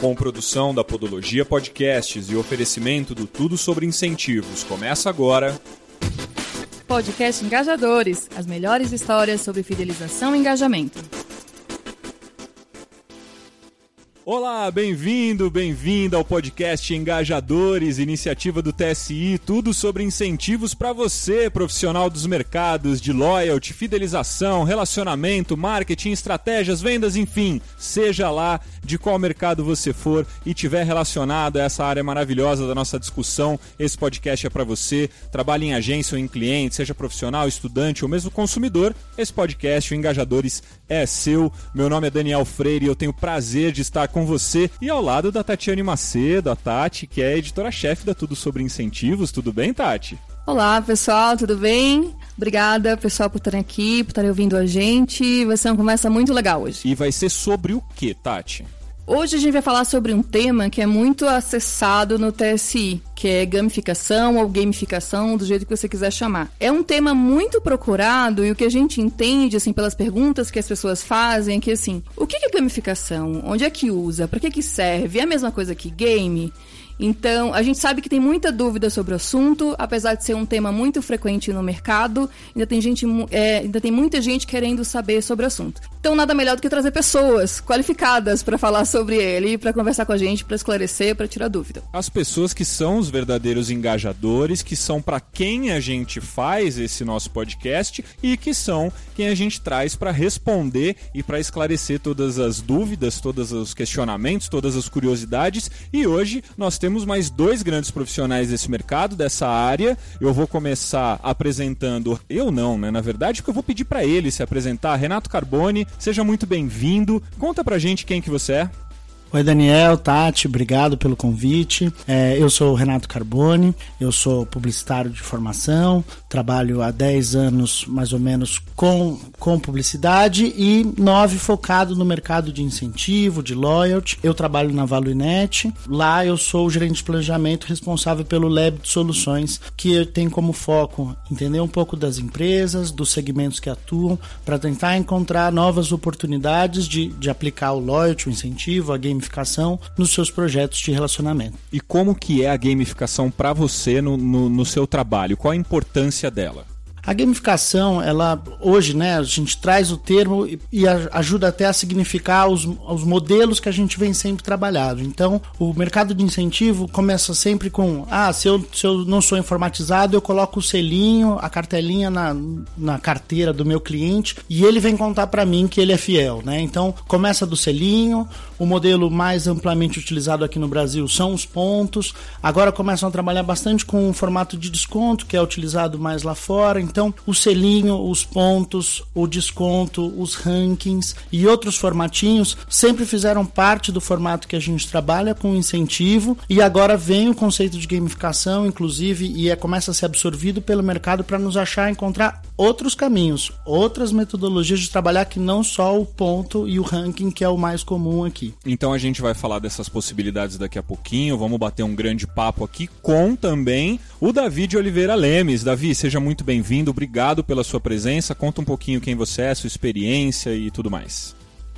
Com produção da Podologia Podcasts e oferecimento do Tudo sobre Incentivos. Começa agora. Podcast Engajadores as melhores histórias sobre fidelização e engajamento. Olá, bem-vindo, bem-vinda ao podcast Engajadores, iniciativa do TSI, tudo sobre incentivos para você, profissional dos mercados de loyalty, fidelização, relacionamento, marketing, estratégias, vendas, enfim, seja lá de qual mercado você for e tiver relacionado a essa área maravilhosa da nossa discussão, esse podcast é para você. Trabalhe em agência ou em cliente, seja profissional, estudante ou mesmo consumidor, esse podcast, o Engajadores, é seu. Meu nome é Daniel Freire e eu tenho o prazer de estar com você e ao lado da Tatiane Macedo, a Tati, que é editora-chefe da Tudo Sobre Incentivos. Tudo bem, Tati? Olá, pessoal, tudo bem? Obrigada, pessoal, por estarem aqui, por estarem ouvindo a gente. Vai ser uma conversa muito legal hoje. E vai ser sobre o que, Tati? Hoje a gente vai falar sobre um tema que é muito acessado no TSI, que é gamificação ou gamificação, do jeito que você quiser chamar. É um tema muito procurado e o que a gente entende, assim, pelas perguntas que as pessoas fazem é que, assim, o que é gamificação? Onde é que usa? Para que que serve? É a mesma coisa que game? Então, a gente sabe que tem muita dúvida sobre o assunto, apesar de ser um tema muito frequente no mercado, ainda tem, gente, é, ainda tem muita gente querendo saber sobre o assunto. Então, nada melhor do que trazer pessoas qualificadas para falar sobre ele, para conversar com a gente, para esclarecer, para tirar dúvida. As pessoas que são os verdadeiros engajadores, que são para quem a gente faz esse nosso podcast e que são quem a gente traz para responder e para esclarecer todas as dúvidas, todos os questionamentos, todas as curiosidades. E hoje nós temos temos mais dois grandes profissionais desse mercado, dessa área. Eu vou começar apresentando. Eu não, né? Na verdade, porque eu vou pedir para ele se apresentar. Renato Carboni, seja muito bem-vindo. Conta pra gente quem que você é. Oi, Daniel, Tati, obrigado pelo convite. É, eu sou o Renato Carboni, eu sou publicitário de formação, trabalho há 10 anos mais ou menos com, com publicidade e 9 focado no mercado de incentivo, de loyalty. Eu trabalho na Valuinet, lá eu sou o gerente de planejamento responsável pelo Lab de Soluções, que tem como foco entender um pouco das empresas, dos segmentos que atuam, para tentar encontrar novas oportunidades de, de aplicar o loyalty, o incentivo, a game gamificação nos seus projetos de relacionamento. E como que é a gamificação para você no, no, no seu trabalho? Qual a importância dela? A gamificação, ela hoje, né, a gente traz o termo e, e ajuda até a significar os, os, modelos que a gente vem sempre trabalhando. Então, o mercado de incentivo começa sempre com: ah, se eu, se eu não sou informatizado, eu coloco o selinho, a cartelinha na, na carteira do meu cliente e ele vem contar para mim que ele é fiel, né? Então, começa do selinho, o modelo mais amplamente utilizado aqui no Brasil são os pontos. Agora começam a trabalhar bastante com o formato de desconto, que é utilizado mais lá fora. Então, o selinho, os pontos, o desconto, os rankings e outros formatinhos sempre fizeram parte do formato que a gente trabalha com incentivo e agora vem o conceito de gamificação, inclusive, e é, começa a ser absorvido pelo mercado para nos achar encontrar outros caminhos, outras metodologias de trabalhar que não só o ponto e o ranking que é o mais comum aqui. Então a gente vai falar dessas possibilidades daqui a pouquinho, vamos bater um grande papo aqui com também o Davi Oliveira Lemes. Davi, seja muito bem-vindo bem-vindo, obrigado pela sua presença. Conta um pouquinho quem você é, sua experiência e tudo mais.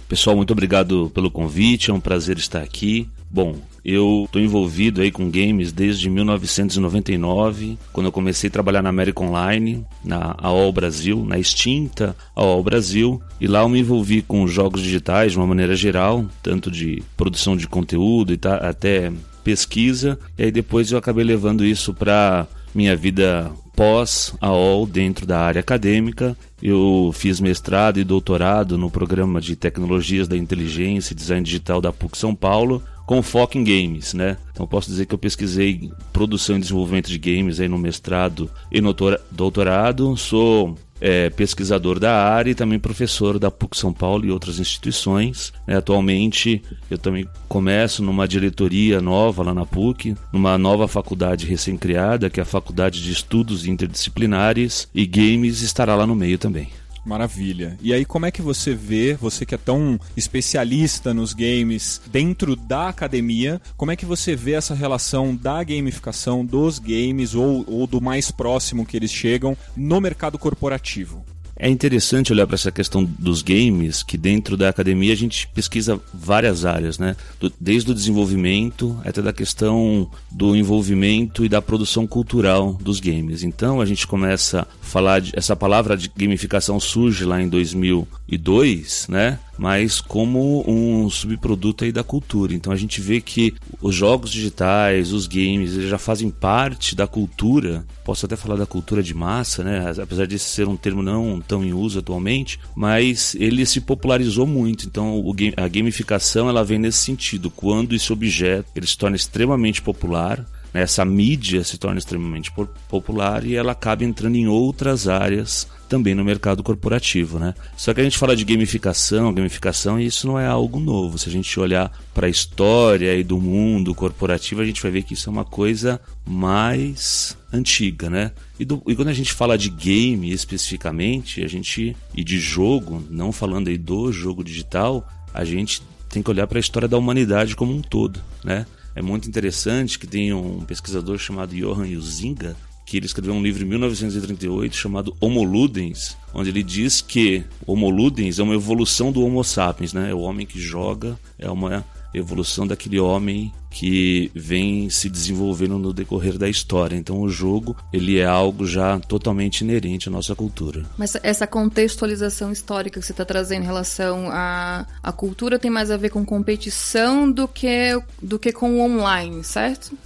Pessoal, muito obrigado pelo convite, é um prazer estar aqui. Bom, eu estou envolvido aí com games desde 1999, quando eu comecei a trabalhar na América Online, na AOL Brasil, na extinta AOL Brasil, e lá eu me envolvi com jogos digitais de uma maneira geral, tanto de produção de conteúdo e tá, até pesquisa, e aí depois eu acabei levando isso para minha vida pós AOL dentro da área acadêmica. Eu fiz mestrado e doutorado no programa de tecnologias da inteligência e design digital da PUC São Paulo, com foco em games, né? Então posso dizer que eu pesquisei produção e desenvolvimento de games aí no mestrado e no doutorado. Sou é, pesquisador da área e também professor da PUC São Paulo e outras instituições. É, atualmente eu também começo numa diretoria nova lá na PUC, numa nova faculdade recém-criada, que é a Faculdade de Estudos Interdisciplinares, e Games estará lá no meio também. Maravilha. E aí, como é que você vê, você que é tão especialista nos games dentro da academia, como é que você vê essa relação da gamificação dos games ou, ou do mais próximo que eles chegam no mercado corporativo? É interessante olhar para essa questão dos games, que dentro da academia a gente pesquisa várias áreas, né? Desde o desenvolvimento até da questão do envolvimento e da produção cultural dos games. Então a gente começa a falar de, essa palavra de gamificação surge lá em 2002, né? Mas como um subproduto aí da cultura. Então a gente vê que os jogos digitais, os games, eles já fazem parte da cultura. Posso até falar da cultura de massa, né? Apesar de ser um termo não tão em uso atualmente, mas ele se popularizou muito. Então a gamificação ela vem nesse sentido, quando esse objeto ele se torna extremamente popular? Essa mídia se torna extremamente popular e ela acaba entrando em outras áreas também no mercado corporativo, né? Só que a gente fala de gamificação, gamificação e isso não é algo novo. Se a gente olhar para a história e do mundo corporativo, a gente vai ver que isso é uma coisa mais antiga, né? E, do, e, quando a gente fala de game especificamente, a gente e de jogo, não falando aí do jogo digital, a gente tem que olhar para a história da humanidade como um todo, né? É muito interessante que tem um pesquisador chamado Johan Huizinga que ele escreveu um livro em 1938 chamado Homo Ludens, onde ele diz que Homo Ludens é uma evolução do Homo sapiens, né? É o homem que joga, é uma evolução daquele homem que vem se desenvolvendo no decorrer da história. Então o jogo, ele é algo já totalmente inerente à nossa cultura. Mas essa contextualização histórica que você está trazendo em relação à, à cultura tem mais a ver com competição do que, do que com o online, certo?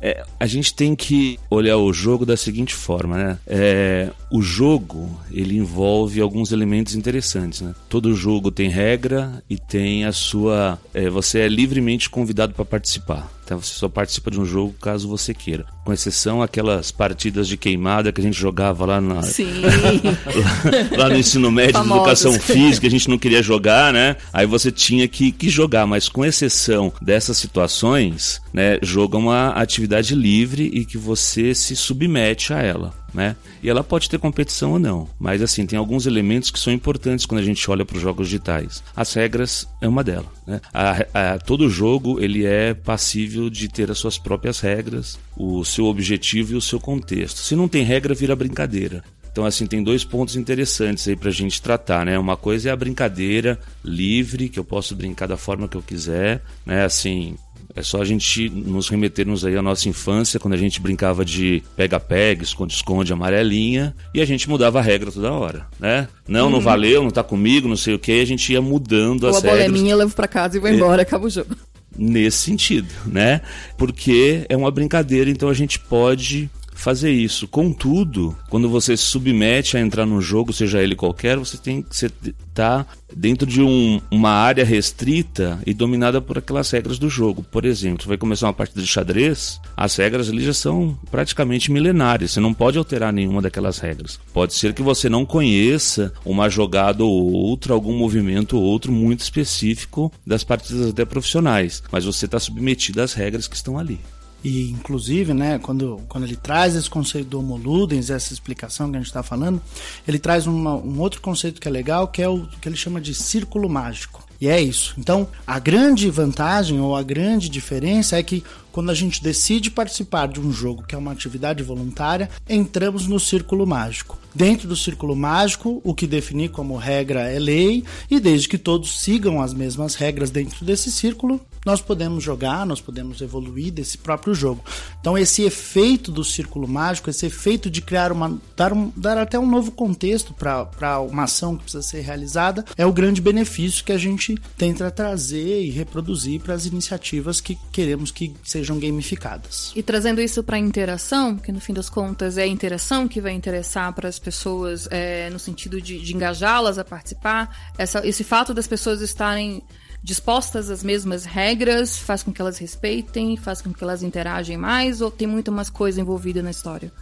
É, a gente tem que olhar o jogo da seguinte forma, né? É, o jogo ele envolve alguns elementos interessantes, né? Todo jogo tem regra e tem a sua. É, você é livremente convidado para participar. Então você só participa de um jogo caso você queira. Com exceção aquelas partidas de queimada que a gente jogava lá na lá, lá, no ensino médio de educação física, a gente não queria jogar, né? Aí você tinha que, que jogar, mas com exceção dessas situações, né, jogo é uma atividade livre e que você se submete a ela né? E ela pode ter competição ou não, mas assim, tem alguns elementos que são importantes quando a gente olha para os jogos digitais. As regras é uma delas, né? A, a, todo jogo ele é passível de ter as suas próprias regras, o seu objetivo e o seu contexto. Se não tem regra, vira brincadeira. Então, assim, tem dois pontos interessantes aí pra gente tratar, né? Uma coisa é a brincadeira livre, que eu posso brincar da forma que eu quiser, né? Assim, é só a gente nos remetermos aí à nossa infância, quando a gente brincava de pega-pega, esconde-esconde, amarelinha, e a gente mudava a regra toda hora, né? Não, não uhum. valeu, não tá comigo, não sei o que, a gente ia mudando Ou as regras. a bola é minha, eu levo pra casa e vou embora, é... acaba o jogo. Nesse sentido, né? Porque é uma brincadeira, então a gente pode fazer isso. Contudo, quando você se submete a entrar num jogo, seja ele qualquer, você tem que estar tá dentro de um, uma área restrita e dominada por aquelas regras do jogo. Por exemplo, você vai começar uma partida de xadrez, as regras ali já são praticamente milenárias. Você não pode alterar nenhuma daquelas regras. Pode ser que você não conheça uma jogada ou outra, algum movimento ou outro muito específico das partidas até profissionais, mas você está submetido às regras que estão ali. E, inclusive, né, quando, quando ele traz esse conceito do Homo Ludens, essa explicação que a gente está falando, ele traz uma, um outro conceito que é legal, que é o que ele chama de círculo mágico. E é isso. Então, a grande vantagem ou a grande diferença é que quando a gente decide participar de um jogo que é uma atividade voluntária, entramos no círculo mágico. Dentro do círculo mágico, o que definir como regra é lei, e desde que todos sigam as mesmas regras dentro desse círculo, nós podemos jogar, nós podemos evoluir desse próprio jogo. Então esse efeito do círculo mágico, esse efeito de criar uma dar, um, dar até um novo contexto para uma ação que precisa ser realizada, é o grande benefício que a gente tenta trazer e reproduzir para as iniciativas que queremos que sejam gamificadas. E trazendo isso para a interação, que no fim das contas é a interação que vai interessar para as pessoas é, no sentido de, de engajá-las a participar, essa, esse fato das pessoas estarem dispostas às mesmas regras, faz com que elas respeitem, faz com que elas interagem mais, ou tem muito mais coisa envolvida na história?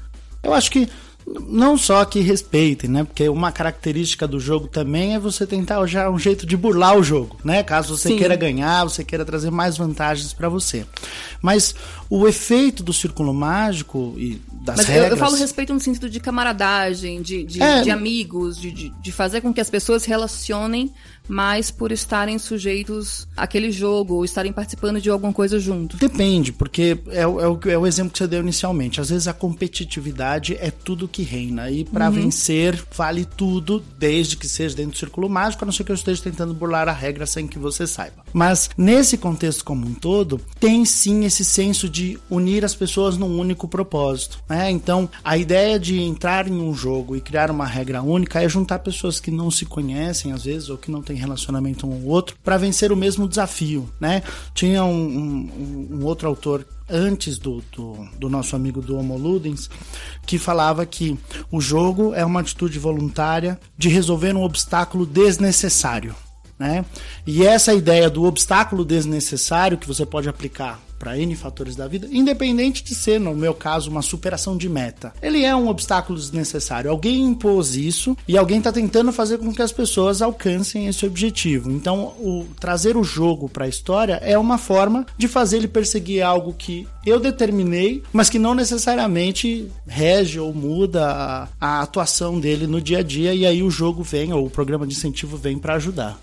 Eu acho que não só que respeitem, né? Porque uma característica do jogo também é você tentar já um jeito de burlar o jogo, né? Caso você Sim. queira ganhar, você queira trazer mais vantagens para você. Mas o efeito do círculo mágico e das Mas regras... eu, eu falo respeito no sentido de camaradagem, de, de, é... de amigos, de, de, de fazer com que as pessoas se relacionem mais por estarem sujeitos àquele jogo ou estarem participando de alguma coisa junto? Depende, porque é, é, o, é o exemplo que você deu inicialmente. Às vezes a competitividade é tudo que reina. E para uhum. vencer, vale tudo, desde que seja dentro do círculo mágico, a não ser que eu esteja tentando burlar a regra sem que você saiba. Mas nesse contexto como um todo, tem sim esse senso de unir as pessoas num único propósito. Né? Então, a ideia de entrar em um jogo e criar uma regra única é juntar pessoas que não se conhecem, às vezes, ou que não têm relacionamento um com o outro, para vencer o mesmo desafio. Né? Tinha um, um, um outro autor antes do, do, do, nosso amigo do Homo Ludens, que falava que o jogo é uma atitude voluntária de resolver um obstáculo desnecessário. Né? E essa ideia do obstáculo desnecessário que você pode aplicar para N fatores da vida, independente de ser, no meu caso, uma superação de meta. Ele é um obstáculo desnecessário. Alguém impôs isso e alguém está tentando fazer com que as pessoas alcancem esse objetivo. Então, o, trazer o jogo para a história é uma forma de fazer ele perseguir algo que eu determinei, mas que não necessariamente rege ou muda a, a atuação dele no dia a dia. E aí o jogo vem, ou o programa de incentivo vem para ajudar.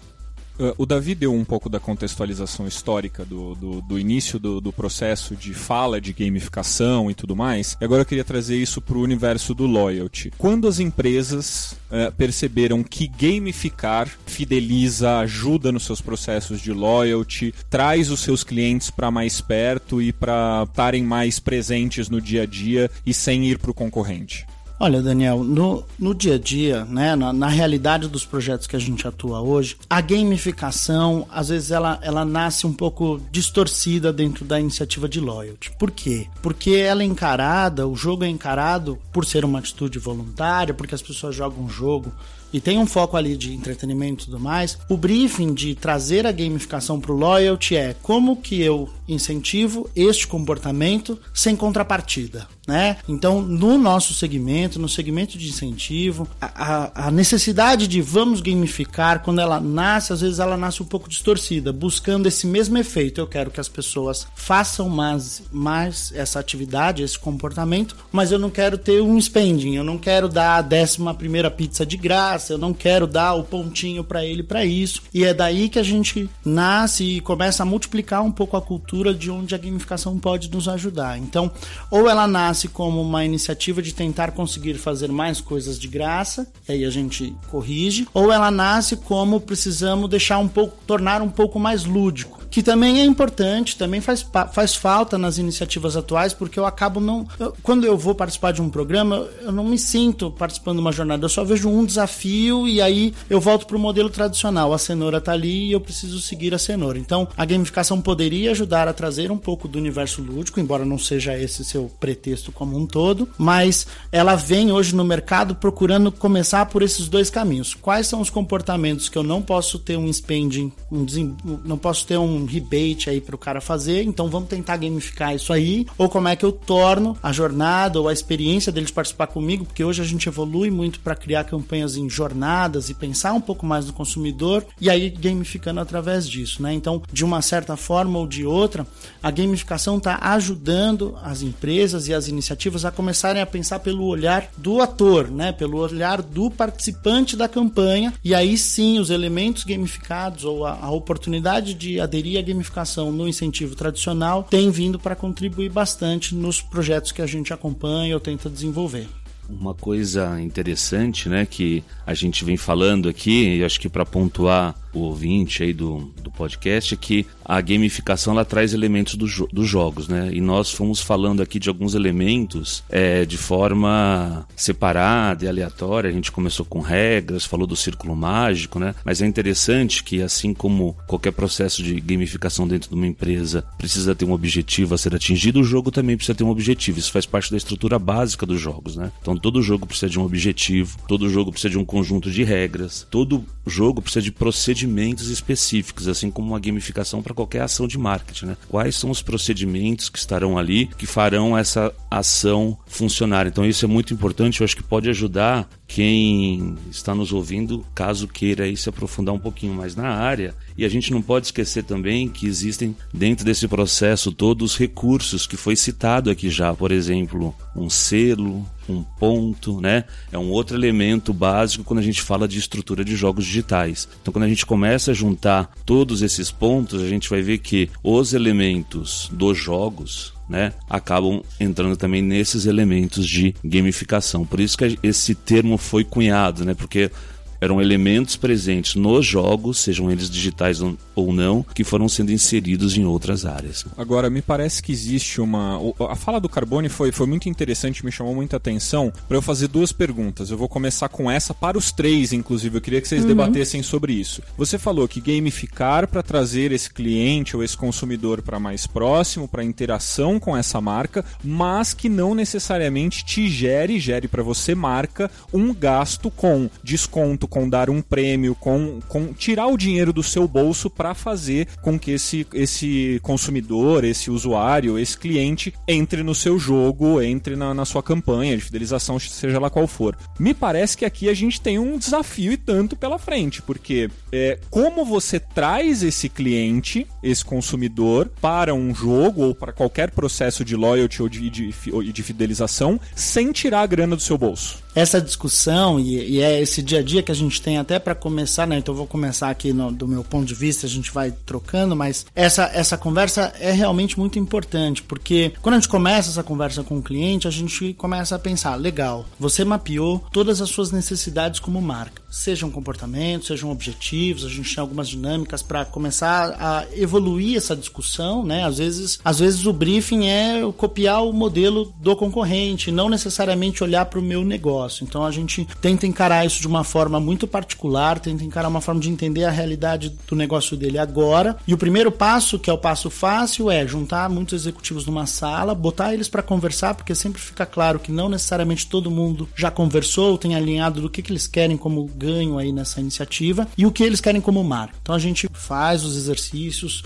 Uh, o Davi deu um pouco da contextualização histórica do, do, do início do, do, processo de fala de gamificação e tudo mais. E agora eu queria trazer isso para o universo do loyalty. Quando as empresas uh, perceberam que gamificar fideliza, ajuda nos seus processos de loyalty, traz os seus clientes para mais perto e para estarem mais presentes no dia a dia e sem ir para o concorrente? Olha, Daniel, no, no dia a dia, né, na, na, realidade dos projetos que a gente atua hoje, a gamificação, às vezes, ela, ela nasce um pouco distorcida dentro da iniciativa de loyalty. Por quê? Porque ela é encarada, o jogo é encarado por ser uma atitude voluntária, porque as pessoas jogam o jogo e tem um foco ali de entretenimento e tudo mais, o briefing de trazer a gamificação para o loyalty é como que eu incentivo este comportamento sem contrapartida. Né? Então, no nosso segmento, no segmento de incentivo, a, a, necessidade de vamos gamificar, quando ela nasce, às vezes ela nasce um pouco distorcida, buscando esse mesmo efeito. Eu quero que as pessoas façam mais, mais essa atividade, esse comportamento, mas eu não quero ter um spending, eu não quero dar a décima primeira pizza de graça, eu não quero dar o pontinho para ele para isso. E é daí que a gente nasce e começa a multiplicar um pouco a cultura de onde a gamificação pode nos ajudar. Então, ou ela nasce como uma iniciativa de tentar conseguir fazer mais coisas de graça, e aí a gente corrige, ou ela nasce como precisamos deixar um pouco, tornar um pouco mais lúdico que também é importante, também faz, faz falta nas iniciativas atuais, porque eu acabo não. Eu, quando eu vou participar de um programa, eu não me sinto participando de uma jornada, eu só vejo um desafio e aí eu volto para o modelo tradicional. A cenoura está ali e eu preciso seguir a cenoura. Então, a gamificação poderia ajudar a trazer um pouco do universo lúdico, embora não seja esse seu pretexto como um todo, mas ela vem hoje no mercado procurando começar por esses dois caminhos. Quais são os comportamentos que eu não posso ter um spending, um, não posso ter um um rebate aí para o cara fazer, então vamos tentar gamificar isso aí, ou como é que eu torno a jornada ou a experiência deles participar comigo, porque hoje a gente evolui muito para criar campanhas em jornadas e pensar um pouco mais no consumidor e aí gamificando através disso, né? Então, de uma certa forma ou de outra, a gamificação está ajudando as empresas e as iniciativas a começarem a pensar pelo olhar do ator, né? Pelo olhar do participante da campanha e aí sim os elementos gamificados ou a, a oportunidade de aderir a gamificação no incentivo tradicional tem vindo para contribuir bastante nos projetos que a gente acompanha ou tenta desenvolver. Uma coisa interessante, né, que a gente vem falando aqui, e acho que para pontuar o ouvinte aí do, do podcast, é que a gamificação ela traz elementos do dos jogos, né? E nós fomos falando aqui de alguns elementos é, de forma separada e aleatória. A gente começou com regras, falou do círculo mágico, né? Mas é interessante que, assim como qualquer processo de gamificação dentro de uma empresa precisa ter um objetivo a ser atingido, o jogo também precisa ter um objetivo. Isso faz parte da estrutura básica dos jogos, né? Então todo jogo precisa de um objetivo, todo jogo precisa de um conjunto de regras, todo jogo precisa de procedimentos específicos, assim como uma gamificação para qualquer ação de marketing. Né? Quais são os procedimentos que estarão ali que farão essa ação funcionar? Então, isso é muito importante. Eu acho que pode ajudar quem está nos ouvindo, caso queira aí se aprofundar um pouquinho mais na área. E a gente não pode esquecer também que existem dentro desse processo todos os recursos que foi citado aqui já, por exemplo, um selo, um ponto, né? É um outro elemento básico quando a gente fala de estrutura de jogos digitais. Então, quando a gente começa a juntar todos esses pontos, a gente vai ver que os elementos dos jogos né, acabam entrando também nesses elementos de gamificação. Por isso que esse termo foi cunhado, né, porque eram elementos presentes nos jogos, sejam eles digitais ou não, que foram sendo inseridos em outras áreas. Agora, me parece que existe uma. A fala do Carbone foi, foi muito interessante, me chamou muita atenção para eu fazer duas perguntas. Eu vou começar com essa para os três, inclusive. Eu queria que vocês uhum. debatessem sobre isso. Você falou que gamificar para trazer esse cliente ou esse consumidor para mais próximo, para interação com essa marca, mas que não necessariamente te gere, gere para você, marca, um gasto com desconto com dar um prêmio, com, com tirar o dinheiro do seu bolso para fazer com que esse, esse consumidor, esse usuário, esse cliente entre no seu jogo, entre na, na sua campanha de fidelização, seja lá qual for. Me parece que aqui a gente tem um desafio e tanto pela frente, porque é, como você traz esse cliente, esse consumidor, para um jogo ou para qualquer processo de loyalty ou de, de, de fidelização sem tirar a grana do seu bolso? Essa discussão e, e é esse dia a dia que a gente tem até para começar, né? Então vou começar aqui no, do meu ponto de vista, a gente vai trocando, mas essa, essa conversa é realmente muito importante, porque quando a gente começa essa conversa com o cliente, a gente começa a pensar, legal, você mapeou todas as suas necessidades como marca, sejam comportamentos, sejam objetivos, a gente tem algumas dinâmicas para começar a evoluir essa discussão, né? Às vezes, às vezes o briefing é copiar o modelo do concorrente, não necessariamente olhar para o meu negócio. Então a gente tenta encarar isso de uma forma muito particular, tenta encarar uma forma de entender a realidade do negócio dele agora. E o primeiro passo, que é o passo fácil, é juntar muitos executivos numa sala, botar eles para conversar, porque sempre fica claro que não necessariamente todo mundo já conversou, tem alinhado do que, que eles querem como ganho aí nessa iniciativa e o que eles querem como marca. Então a gente faz os exercícios,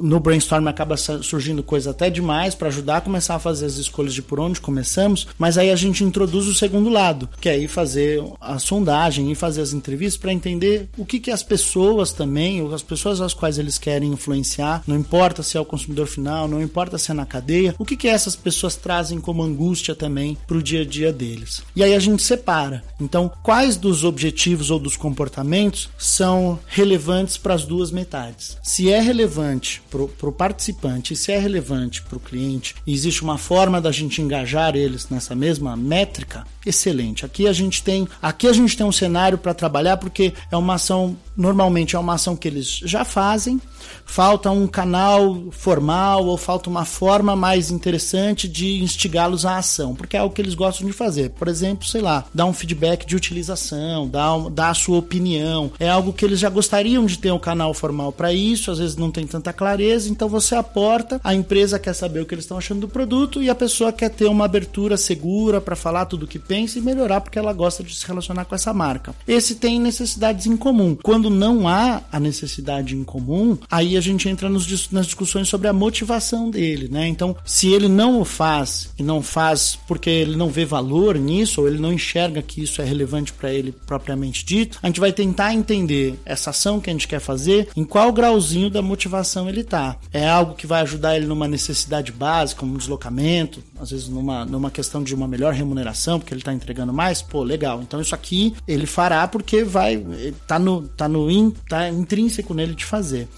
no brainstorm acaba surgindo coisa até demais para ajudar a começar a fazer as escolhas de por onde começamos, mas aí a gente introduz o segundo lado, que é ir fazer a sondagem e fazer as entrevistas para entender o que, que as pessoas também, ou as pessoas às quais eles querem influenciar, não importa se é o consumidor final, não importa se é na cadeia, o que, que essas pessoas trazem como angústia também para o dia a dia deles. E aí a gente separa. Então, quais dos objetivos ou dos comportamentos são relevantes para as duas metades? Se é relevante para o participante, se é relevante para o cliente, existe uma forma da gente engajar eles nessa mesma métrica, excelente. Aqui a gente tem, aqui a gente tem um cenário para trabalhar porque é uma ação, normalmente é uma ação que eles já fazem, falta um canal formal ou falta uma forma mais interessante de instigá-los à ação, porque é algo que eles gostam de fazer. Por exemplo, sei lá, dar um feedback de utilização, dar, um, dar a sua opinião. É algo que eles já gostariam de ter um canal formal para isso, às vezes não tem tanta clareza, então você aporta, a empresa quer saber o que eles estão achando do produto e a pessoa quer ter uma abertura segura para falar tudo o que pensa e melhorar porque ela gosta de se relacionar com essa marca. Esse tem necessidades em comum. Quando não há a necessidade em comum, aí a gente entra nos, nas discussões sobre a motivação dele, né? Então, se ele não o faz e não faz porque ele não vê valor nisso ou ele não enxerga que isso é relevante para ele propriamente dito, a gente vai tentar entender essa ação que a gente quer fazer, em qual grauzinho da motivação ele tá. É algo que vai ajudar ele numa necessidade básica, um deslocamento, às vezes numa, numa questão de uma melhor remuneração, porque ele está entregando mais, pô, legal. Então isso aqui ele fará porque vai tá no tá no in, tá intrínseco nele de fazer.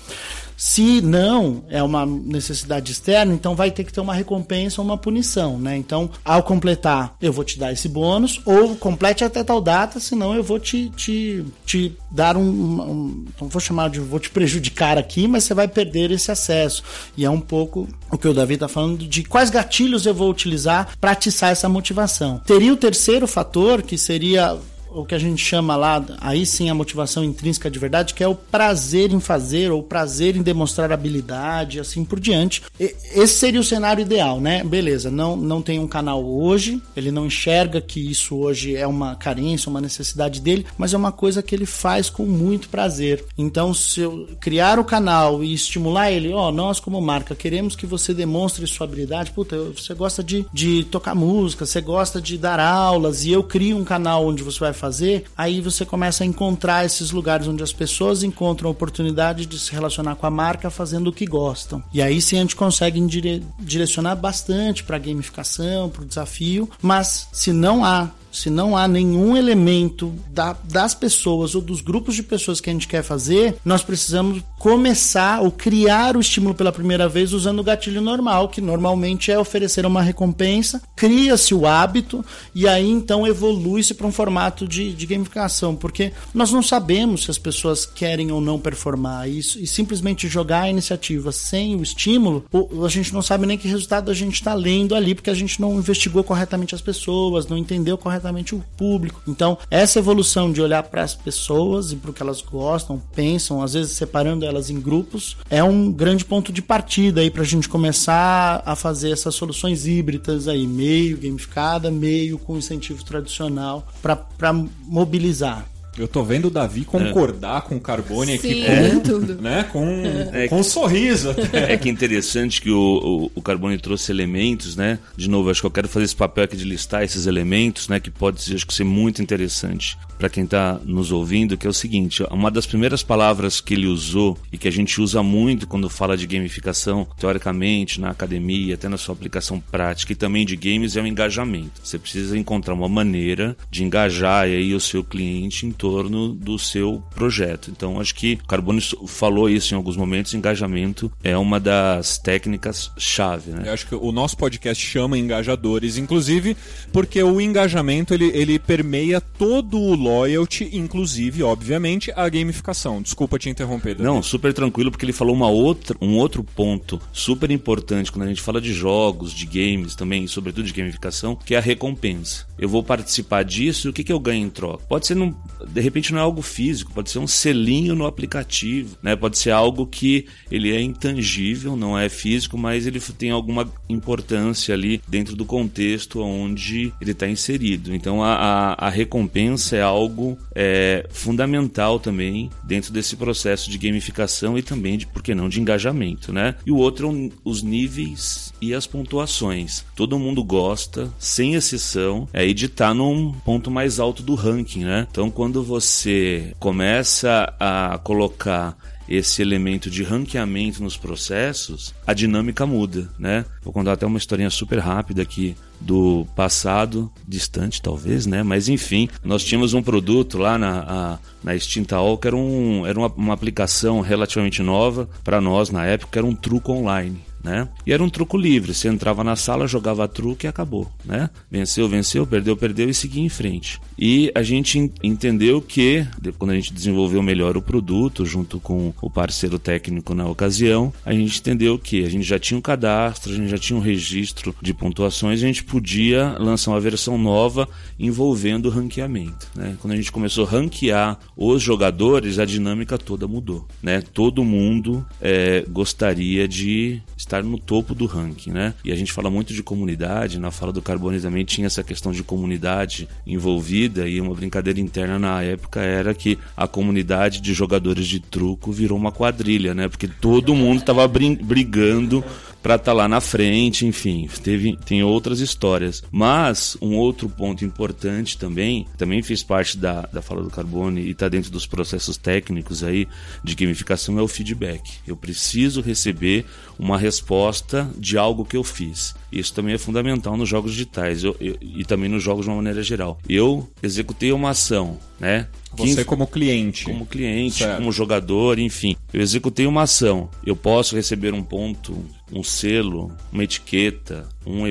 Se não é uma necessidade externa, então vai ter que ter uma recompensa ou uma punição, né? Então, ao completar, eu vou te dar esse bônus, ou complete até tal data, senão eu vou te, te, te dar um, um. Não vou chamar de. vou te prejudicar aqui, mas você vai perder esse acesso. E é um pouco o que o Davi está falando de quais gatilhos eu vou utilizar para atiçar essa motivação. Teria o terceiro fator, que seria o que a gente chama lá, aí sim a motivação intrínseca de verdade, que é o prazer em fazer, ou prazer em demonstrar habilidade, assim por diante. E, esse seria o cenário ideal, né? Beleza, não, não tem um canal hoje, ele não enxerga que isso hoje é uma carência, uma necessidade dele, mas é uma coisa que ele faz com muito prazer. Então, se eu criar o canal e estimular ele, ó, oh, nós como marca queremos que você demonstre sua habilidade, puta, você gosta de, de tocar música, você gosta de dar aulas, e eu crio um canal onde você vai fazer, aí você começa a encontrar esses lugares onde as pessoas encontram a oportunidade de se relacionar com a marca fazendo o que gostam. E aí sim a gente consegue dire direcionar bastante para gamificação, para o desafio, mas se não há se não há nenhum elemento da, das pessoas ou dos grupos de pessoas que a gente quer fazer, nós precisamos começar ou criar o estímulo pela primeira vez usando o gatilho normal, que normalmente é oferecer uma recompensa, cria-se o hábito e aí então evolui-se para um formato de, de gamificação, porque nós não sabemos se as pessoas querem ou não performar isso e simplesmente jogar a iniciativa sem o estímulo, a gente não sabe nem que resultado a gente está lendo ali, porque a gente não investigou corretamente as pessoas, não entendeu corretamente o público. Então, essa evolução de olhar para as pessoas e para o que elas gostam, pensam, às vezes separando elas em grupos, é um grande ponto de partida aí para a gente começar a fazer essas soluções híbridas aí, meio gamificada, meio com incentivo tradicional, para mobilizar. Eu tô vendo o Davi concordar é. com o Carbone aqui Sim, com, tudo. Né, com, é. com um sorriso. É que interessante que o, o, o, Carbone trouxe elementos, né? De novo, acho que eu quero fazer esse papel aqui de listar esses elementos, né? Que pode acho que ser muito interessante para quem está nos ouvindo, que é o seguinte: uma das primeiras palavras que ele usou e que a gente usa muito quando fala de gamificação, teoricamente, na academia, até na sua aplicação prática e também de games, é o engajamento. Você precisa encontrar uma maneira de engajar aí o seu cliente em torno do seu projeto. Então, acho que o Carbone falou isso em alguns momentos: engajamento é uma das técnicas chave. Né? Eu acho que o nosso podcast chama engajadores, inclusive porque o engajamento ele, ele permeia todo o loyalty, inclusive, obviamente, a gamificação. Desculpa te interromper. Não, super tranquilo, porque ele falou uma outra, um outro ponto super importante quando a gente fala de jogos, de games também, sobretudo de gamificação, que é a recompensa. Eu vou participar disso e o que, que eu ganho em troca? Pode ser, num, de repente, não é algo físico, pode ser um selinho no aplicativo, né? Pode ser algo que ele é intangível, não é físico, mas ele tem alguma importância ali dentro do contexto onde ele está inserido. Então a, a, a recompensa é algo algo é, fundamental também dentro desse processo de gamificação e também de, por que não, de engajamento, né? E o outro é os níveis e as pontuações. Todo mundo gosta, sem exceção, é de estar num ponto mais alto do ranking, né? Então, quando você começa a colocar esse elemento de ranqueamento nos processos, a dinâmica muda, né? Vou contar até uma historinha super rápida aqui do passado, distante talvez, né? Mas enfim, nós tínhamos um produto lá na, a, na Extintaol que era, um, era uma, uma aplicação relativamente nova para nós na época, era um truco online né? E era um truco livre, você entrava na sala, jogava truque e acabou, né? Venceu, venceu, perdeu, perdeu e seguia em frente. E a gente entendeu que, quando a gente desenvolveu melhor o produto, junto com o parceiro técnico na ocasião, a gente entendeu que a gente já tinha um cadastro, a gente já tinha um registro de pontuações, a gente podia lançar uma versão nova envolvendo o ranqueamento, né? Quando a gente começou a ranquear os jogadores, a dinâmica toda mudou, né? Todo mundo é, gostaria de estar no topo do ranking, né? E a gente fala muito de comunidade, na fala do Carbone também tinha essa questão de comunidade envolvida e uma brincadeira interna na época era que a comunidade de jogadores de truco virou uma quadrilha, né? Porque todo mundo estava brigando para estar tá lá na frente, enfim, teve, tem outras histórias. Mas um outro ponto importante também, também fez parte da, da fala do Carbone e está dentro dos processos técnicos aí de gamificação é o feedback. Eu preciso receber uma resposta de algo que eu fiz. Isso também é fundamental nos jogos digitais eu, eu, e também nos jogos de uma maneira geral. Eu executei uma ação, né? Você como cliente. Como cliente, certo. como jogador, enfim. Eu executei uma ação. Eu posso receber um ponto, um selo, uma etiqueta, um, Ou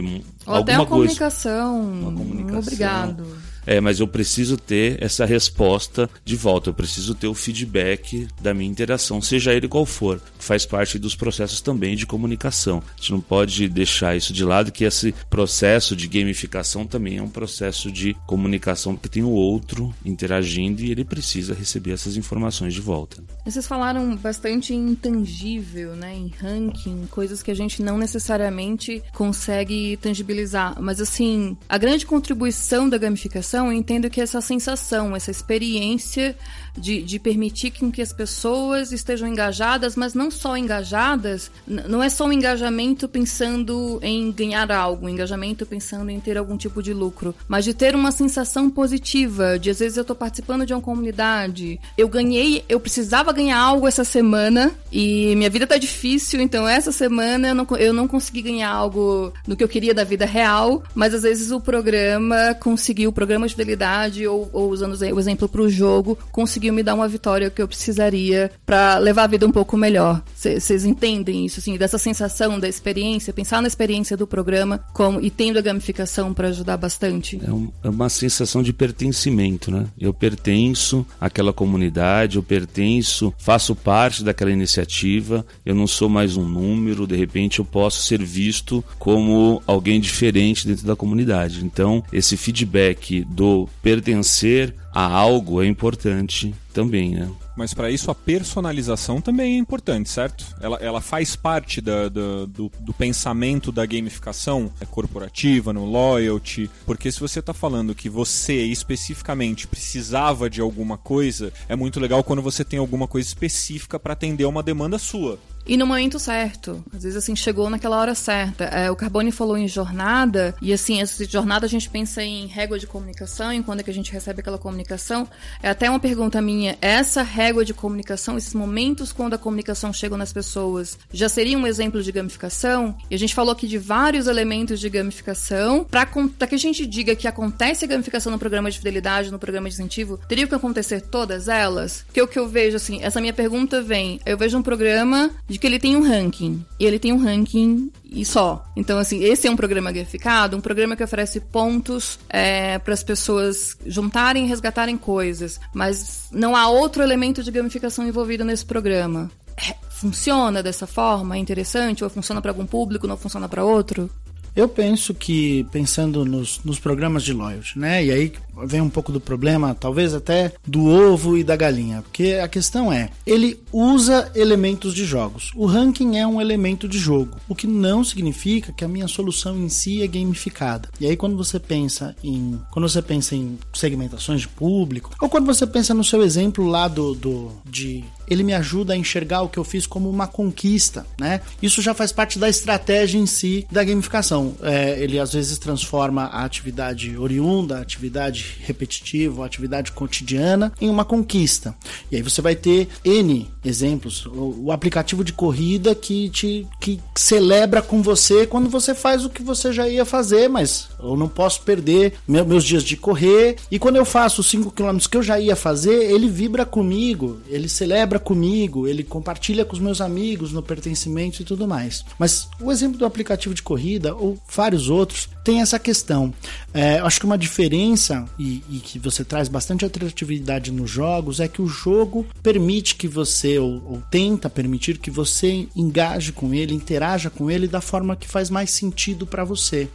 alguma até uma coisa. Comunicação. Uma comunicação. Obrigado é, mas eu preciso ter essa resposta de volta, eu preciso ter o feedback da minha interação, seja ele qual for, faz parte dos processos também de comunicação. A gente não pode deixar isso de lado, que esse processo de gamificação também é um processo de comunicação, porque tem o outro interagindo e ele precisa receber essas informações de volta. Vocês falaram bastante em intangível, né, em ranking, coisas que a gente não necessariamente consegue tangibilizar, mas assim, a grande contribuição da gamificação eu entendo que essa sensação, essa experiência de, de permitir que as pessoas estejam engajadas, mas não só engajadas, não é só um engajamento pensando em ganhar algo, um engajamento pensando em ter algum tipo de lucro, mas de ter uma sensação positiva, de às vezes eu estou participando de uma comunidade, eu ganhei, eu precisava ganhar algo essa semana e minha vida tá difícil, então essa semana eu não, eu não consegui ganhar algo no que eu queria da vida real, mas às vezes o programa conseguiu, o programa programa de fidelidade ou, ou usando o exemplo para o jogo, conseguiu me dar uma vitória que eu precisaria para levar a vida um pouco melhor. Vocês entendem isso, assim, dessa sensação da experiência, pensar na experiência do programa como, e tendo a gamificação para ajudar bastante? É, um, é uma sensação de pertencimento, né? Eu pertenço àquela comunidade, eu pertenço, faço parte daquela iniciativa, eu não sou mais um número, de repente eu posso ser visto como alguém diferente dentro da comunidade. Então, esse feedback do pertencer a algo é importante também, né? Mas para isso a personalização também é importante, certo? Ela, ela faz parte da, da, do, do, pensamento da gamificação corporativa, no loyalty. Porque se você está falando que você especificamente precisava de alguma coisa, é muito legal quando você tem alguma coisa específica para atender uma demanda sua. E no momento certo. Às vezes, assim, chegou naquela hora certa. É, o Carbone falou em jornada, e assim, essa jornada a gente pensa em régua de comunicação, em quando é que a gente recebe aquela comunicação. É até uma pergunta minha, essa régua de comunicação, esses momentos quando a comunicação chega nas pessoas, já seria um exemplo de gamificação? E a gente falou aqui de vários elementos de gamificação. Para que a gente diga que acontece a gamificação no programa de fidelidade, no programa de incentivo, teria que acontecer todas elas? Porque o que eu vejo, assim, essa minha pergunta vem, eu vejo um programa de que ele tem um ranking. E ele tem um ranking e só. Então, assim, esse é um programa gamificado, um programa que oferece pontos é, para as pessoas juntarem e resgatarem coisas. Mas não há outro elemento de gamificação envolvido nesse programa. É, funciona dessa forma? É interessante? Ou funciona para algum público, não funciona para outro? Eu penso que, pensando nos, nos programas de loyalty, né? E aí vem um pouco do problema, talvez até do ovo e da galinha, porque a questão é, ele usa elementos de jogos. O ranking é um elemento de jogo, o que não significa que a minha solução em si é gamificada. E aí quando você pensa em, quando você pensa em segmentações de público, ou quando você pensa no seu exemplo lá do, do de ele me ajuda a enxergar o que eu fiz como uma conquista, né? Isso já faz parte da estratégia em si da gamificação. É, ele às vezes transforma a atividade oriunda, a atividade repetitivo, atividade cotidiana, em uma conquista. E aí você vai ter N exemplos. O, o aplicativo de corrida que te que celebra com você quando você faz o que você já ia fazer, mas eu não posso perder meu, meus dias de correr. E quando eu faço os 5 km que eu já ia fazer, ele vibra comigo, ele celebra comigo, ele compartilha com os meus amigos no pertencimento e tudo mais. Mas o exemplo do aplicativo de corrida, ou vários outros, tem essa questão. É, acho que uma diferença, e, e, que você traz bastante atratividade nos jogos, é que o jogo permite que você, ou, ou, tenta permitir que você engaje com ele, interaja com ele da forma que faz mais sentido para você.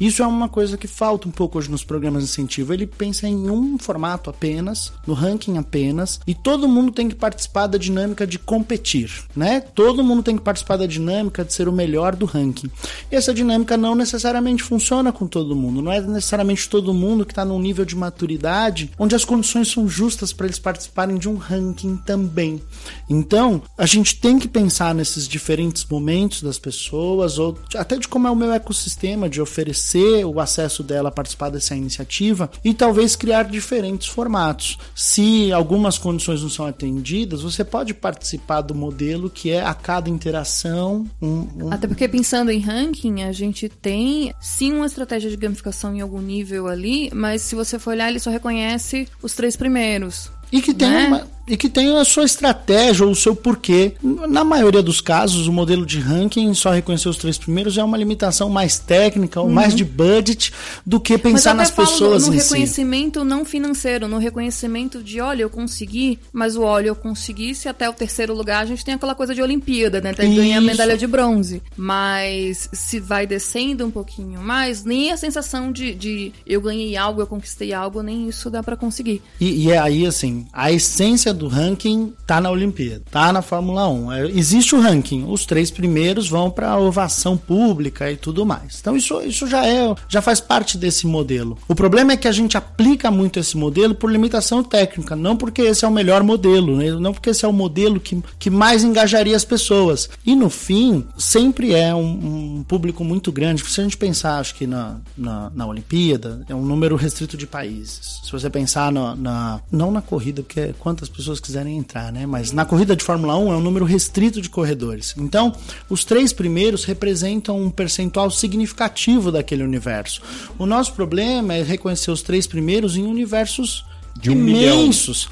Isso é uma coisa que falta um pouco hoje nos programas de incentivo. Ele pensa em um formato apenas, no ranking apenas, e todo mundo tem que participar da dinâmica de competir, né? Todo mundo tem que participar da dinâmica de ser o melhor do ranking. E essa dinâmica não necessariamente funciona com todo mundo, não é necessariamente todo mundo que está num nível de maturidade onde as condições são justas para eles participarem de um ranking também. Então, a gente tem que pensar nesses diferentes momentos das pessoas, ou até de como é o meu ecossistema, de oferecer o acesso dela a participar dessa iniciativa e talvez criar diferentes formatos. Se algumas condições não são atendidas, você pode participar do modelo que é a cada interação. Um, um... Até porque pensando em ranking, a gente tem sim uma estratégia de gamificação em algum nível ali, mas se você for olhar, ele só reconhece os três primeiros. E que tem né? uma, e que tem a sua estratégia ou o seu porquê. Na maioria dos casos, o modelo de ranking só reconhecer os três primeiros é uma limitação mais técnica ou uhum. mais de budget do que pensar nas pessoas no, no em reconhecimento si. não financeiro, no reconhecimento de, olha, eu consegui, mas o olha, eu consegui, se até o terceiro lugar a gente tem aquela coisa de Olimpíada, né? Até ganhar a medalha de bronze. Mas se vai descendo um pouquinho mais, nem a sensação de, de eu ganhei algo, eu conquistei algo, nem isso dá para conseguir. E, e é aí, assim, a essência do ranking tá na Olimpíada, tá na Fórmula 1. É, existe o ranking, os três primeiros vão para ovação pública e tudo mais. Então isso, isso já é, já faz parte desse modelo. O problema é que a gente aplica muito esse modelo por limitação técnica, não porque esse é o melhor modelo, né? não porque esse é o modelo que, que mais engajaria as pessoas. E no fim, sempre é um, um público muito grande. Se a gente pensar, acho que na, na, na Olimpíada, é um número restrito de países. Se você pensar na, na não na corrida, porque quantas pessoas pessoas quiserem entrar, né? Mas na corrida de Fórmula 1 é um número restrito de corredores. Então, os três primeiros representam um percentual significativo daquele universo. O nosso problema é reconhecer os três primeiros em universos De um imensos.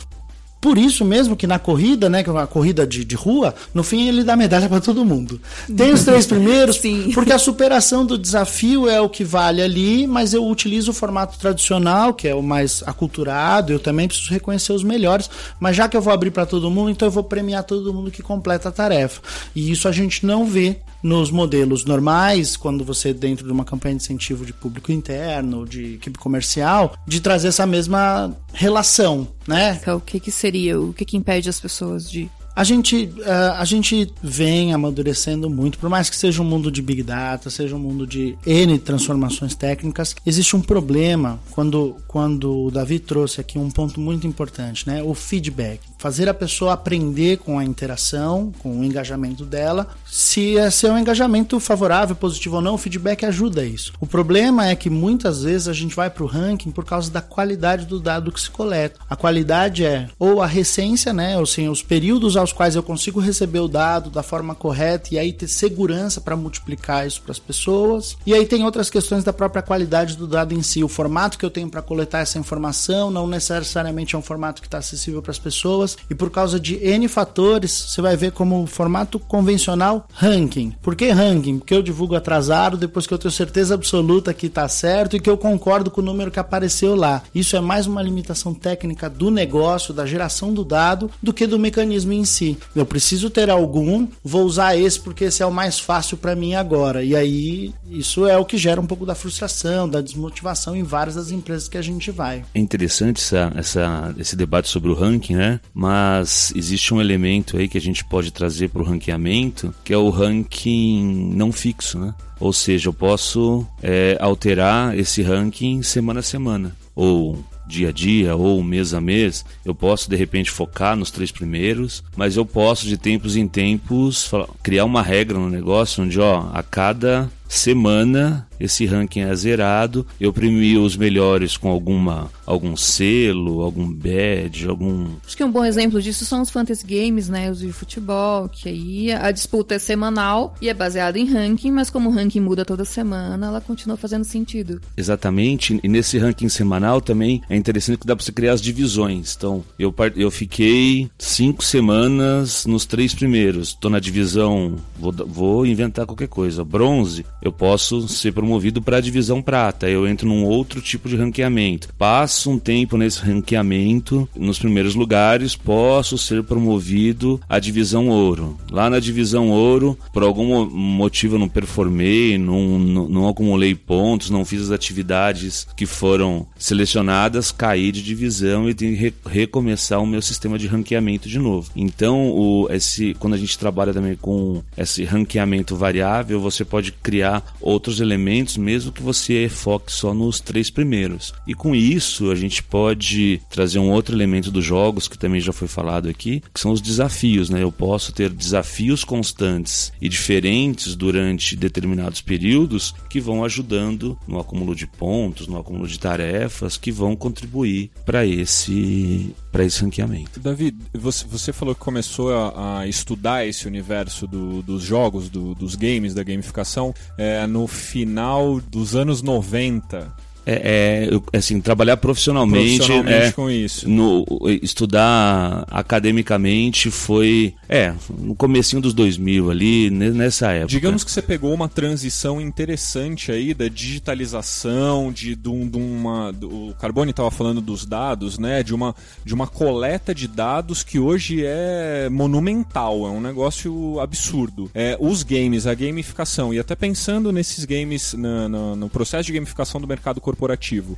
Por isso mesmo que na corrida, né, que é uma corrida de, de rua, no fim ele dá medalha para todo mundo. Tem os três primeiros, Sim. porque a superação do desafio é o que vale ali, mas eu utilizo o formato tradicional, que é o mais aculturado, eu também preciso reconhecer os melhores, mas já que eu vou abrir para todo mundo, então eu vou premiar todo mundo que completa a tarefa. E isso a gente não vê nos modelos normais, quando você dentro de uma campanha de incentivo de público interno, de equipe comercial, de trazer essa mesma relação, né? O que que seria? O que que impede as pessoas de A gente, ah, a gente vem amadurecendo muito, por mais que seja um mundo de Big Data, seja um mundo de N transformações técnicas, existe um problema quando, quando o Davi trouxe aqui um ponto muito importante, né? O feedback. Fazer a pessoa aprender com a interação, com o engajamento dela, se é, se é um engajamento favorável, positivo ou não, o feedback ajuda isso. O problema é que muitas vezes a gente vai para o ranking por causa da qualidade do dado que se coleta. A qualidade é ou a recência, né? Ou seja, os períodos aos quais eu consigo receber o dado da forma correta e aí ter segurança para multiplicar isso para as pessoas. E aí tem outras questões da própria qualidade do dado em si. O formato que eu tenho para coletar essa informação não necessariamente é um formato que está acessível para as pessoas. E por causa de N fatores, você vai ver como formato convencional ranking. Por que ranking? Porque eu divulgo atrasado depois que eu tenho certeza absoluta que está certo e que eu concordo com o número que apareceu lá. Isso é mais uma limitação técnica do negócio, da geração do dado, do que do mecanismo em si. Eu preciso ter algum, vou usar esse porque esse é o mais fácil para mim agora. E aí isso é o que gera um pouco da frustração, da desmotivação em várias das empresas que a gente vai. É interessante essa, essa, esse debate sobre o ranking, né? Mas existe um elemento aí que a gente pode trazer para o ranqueamento, que é o ranking não fixo, né? Ou seja, eu posso é, alterar esse ranking semana a semana. Ou dia a dia ou mês a mês, eu posso de repente focar nos três primeiros, mas eu posso de tempos em tempos criar uma regra no negócio onde, ó, a cada semana esse ranking é zerado, eu premio os melhores com alguma algum selo, algum badge, algum Acho que um bom exemplo disso são os fantasy games, né? Os de futebol, que aí a disputa é semanal e é baseada em ranking, mas como o ranking muda toda semana, ela continua fazendo sentido. Exatamente, e nesse ranking semanal também é interessante que dá para você criar as divisões. Então, eu, eu fiquei cinco semanas nos três primeiros. Estou na divisão, vou, vou inventar qualquer coisa, bronze, eu posso ser promovido para a divisão prata. Eu entro num outro tipo de ranqueamento. Passo um tempo nesse ranqueamento, nos primeiros lugares, posso ser promovido à divisão ouro. Lá na divisão ouro, por algum mo- motivo eu não performei, não, não, não acumulei pontos, não fiz as atividades que foram selecionadas, caí de divisão e tenho que re- recomeçar o meu sistema de ranqueamento de novo. Então, o, esse, quando a gente trabalha também com esse ranqueamento variável, você pode criar outros elementos, mesmo que você foque só nos três primeiros. E com isso, a gente pode trazer um outro elemento dos jogos, que também já foi falado aqui, que são os desafios. Né? Eu posso ter desafios constantes e diferentes durante determinados períodos que vão ajudando no acúmulo de pontos, no acúmulo de tarefas, que vão contribuir para esse, para esse ranqueamento. Davi, você, você falou que começou a, a estudar esse universo do- dos jogos, do- dos games, da gamificação, é, no final dos anos 90. É, é, assim, trabalhar profissionalmente, Profissionalmente é, com isso. no estudar academicamente foi é no comecinho dos 2000 ali ne- nessa época Digamos que você pegou uma transição interessante aí da digitalização, de, de, um- de uma. do- o Carbone estava falando dos dados, né? De uma, de uma coleta de dados que hoje é monumental, é um negócio absurdo. É, os games, a gamificação, e até pensando nesses games, na- na- no processo de gamificação do mercado corporativo,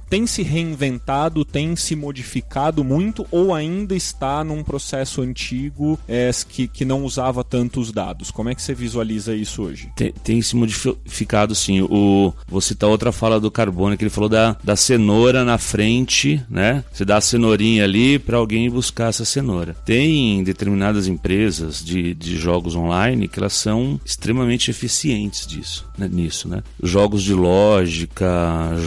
tem se reinventado, tem se modificado muito ou ainda está num processo antigo é, que, que não usava tantos dados? Como é que você visualiza isso hoje? tem, tem se modificado sim. O vou citar outra fala do Carbone que ele falou da, da cenoura na frente né? Você dá a cenourinha ali para alguém buscar essa cenoura. Tem determinadas empresas de, de jogos online que elas são extremamente eficientes disso né, nisso né? Jogos de lógica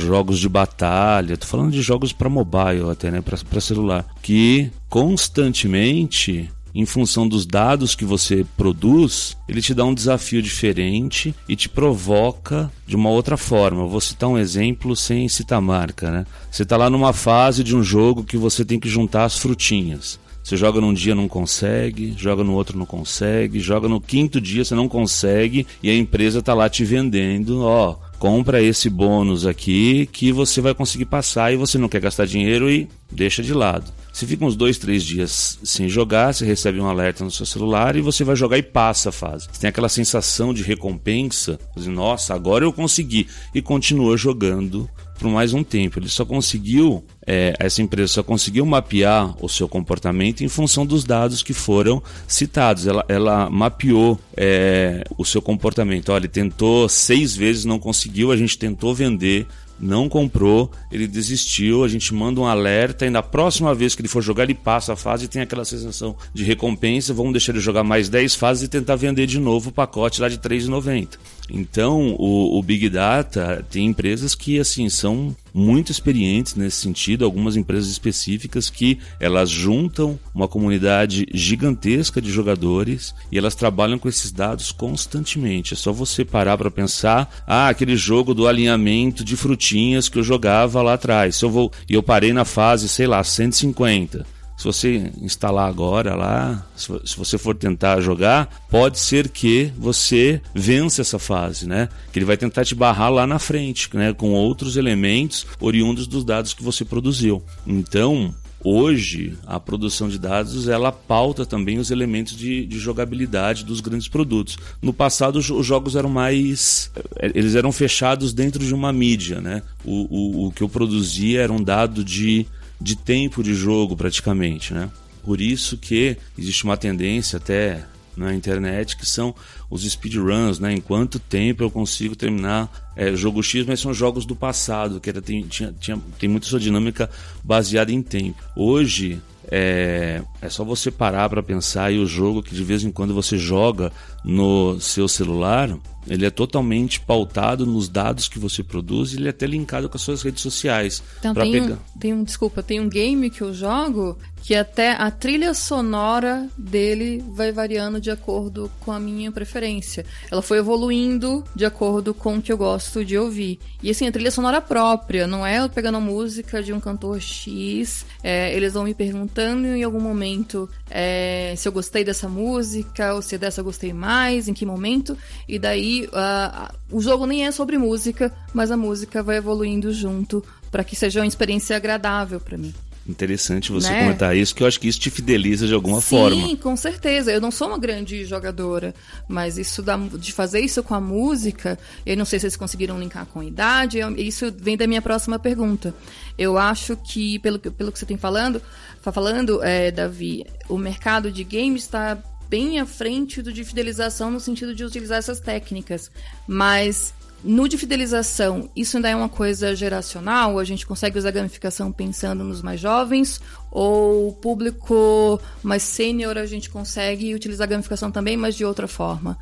jogos jogos de batalha, tô falando de jogos para mobile até, né, para celular, que constantemente em função dos dados que você produz, ele te dá um desafio diferente e te provoca de uma outra forma. Vou citar um exemplo sem citar marca, né? Você está lá numa fase de um jogo que você tem que juntar as frutinhas. Você joga num dia não consegue, joga no outro não consegue, joga no quinto dia você não consegue e a empresa está lá te vendendo, ó, compra esse bônus aqui que você vai conseguir passar e você não quer gastar dinheiro e deixa de lado. Você fica uns dois, três dias sem jogar, você recebe um alerta no seu celular e você vai jogar e passa a fase. Você tem aquela sensação de recompensa, assim, nossa, agora eu consegui, e continua jogando por mais um tempo. Ele só conseguiu, é, essa empresa só conseguiu mapear o seu comportamento em função dos dados que foram citados. Ela, ela mapeou é, o seu comportamento. Olha, ele tentou seis vezes, não conseguiu, a gente tentou vender não comprou, ele desistiu, a gente manda um alerta e na próxima vez que ele for jogar, ele passa a fase e tem aquela sensação de recompensa, vamos deixar ele jogar mais 10 fases e tentar vender de novo o pacote lá de R$ 3,90. Então, o, o, Big Data tem empresas que assim são muito experientes nesse sentido, algumas empresas específicas que elas juntam uma comunidade gigantesca de jogadores e elas trabalham com esses dados constantemente. É só você parar para pensar, ah, aquele jogo do alinhamento de frutinhas que eu jogava lá atrás. Se eu vou e eu parei na fase, sei lá, 150 se você instalar agora lá, se você for tentar jogar, pode ser que você vença essa fase, né? Que ele vai tentar te barrar lá na frente, né? Com outros elementos oriundos dos dados que você produziu. Então, Hoje, a produção de dados ela pauta também os elementos de, de, jogabilidade dos grandes produtos. No passado, os jogos eram mais. Eles eram fechados dentro de uma mídia. Né? O, o, o que eu produzia era um dado de de tempo de jogo praticamente, né? Por isso que existe uma tendência até na internet que são os speedruns, né? Em quanto tempo eu consigo terminar é, jogo X, mas são jogos do passado, que era, tem, tinha, tinha, tem sua dinâmica baseada em tempo. Hoje é, é só você parar para pensar e o jogo que de vez em quando você joga no seu celular, ele é totalmente pautado nos dados que você produz e ele é até linkado com as suas redes sociais. Então tem, pegar... um, tem um, desculpa, tem um game que eu jogo que até a trilha sonora dele vai variando de acordo com a minha preferência. Ela foi evoluindo de acordo com o que eu gosto de ouvir. E assim, a trilha sonora própria, não é eu pegando a música de um cantor X, é, eles vão me perguntando em algum momento é, se eu gostei dessa música, ou se dessa eu gostei mais, em que momento, e daí uh, o jogo nem é sobre música, mas a música vai evoluindo junto para que seja uma experiência agradável para mim. Interessante você né? comentar isso, que eu acho que isso te fideliza de alguma Sim, forma. Sim, com certeza. Eu não sou uma grande jogadora, mas isso da, de fazer isso com a música, eu não sei se vocês conseguiram linkar com a idade, isso vem da minha próxima pergunta. Eu acho que, pelo, pelo que você tem falando, tá falando, é, Davi, o mercado de games está bem à frente do de fidelização no sentido de utilizar essas técnicas. Mas no de fidelização, isso ainda é uma coisa geracional? A gente consegue usar gamificação pensando nos mais jovens? Ou o público mais sênior a gente consegue utilizar gamificação também, mas de outra forma?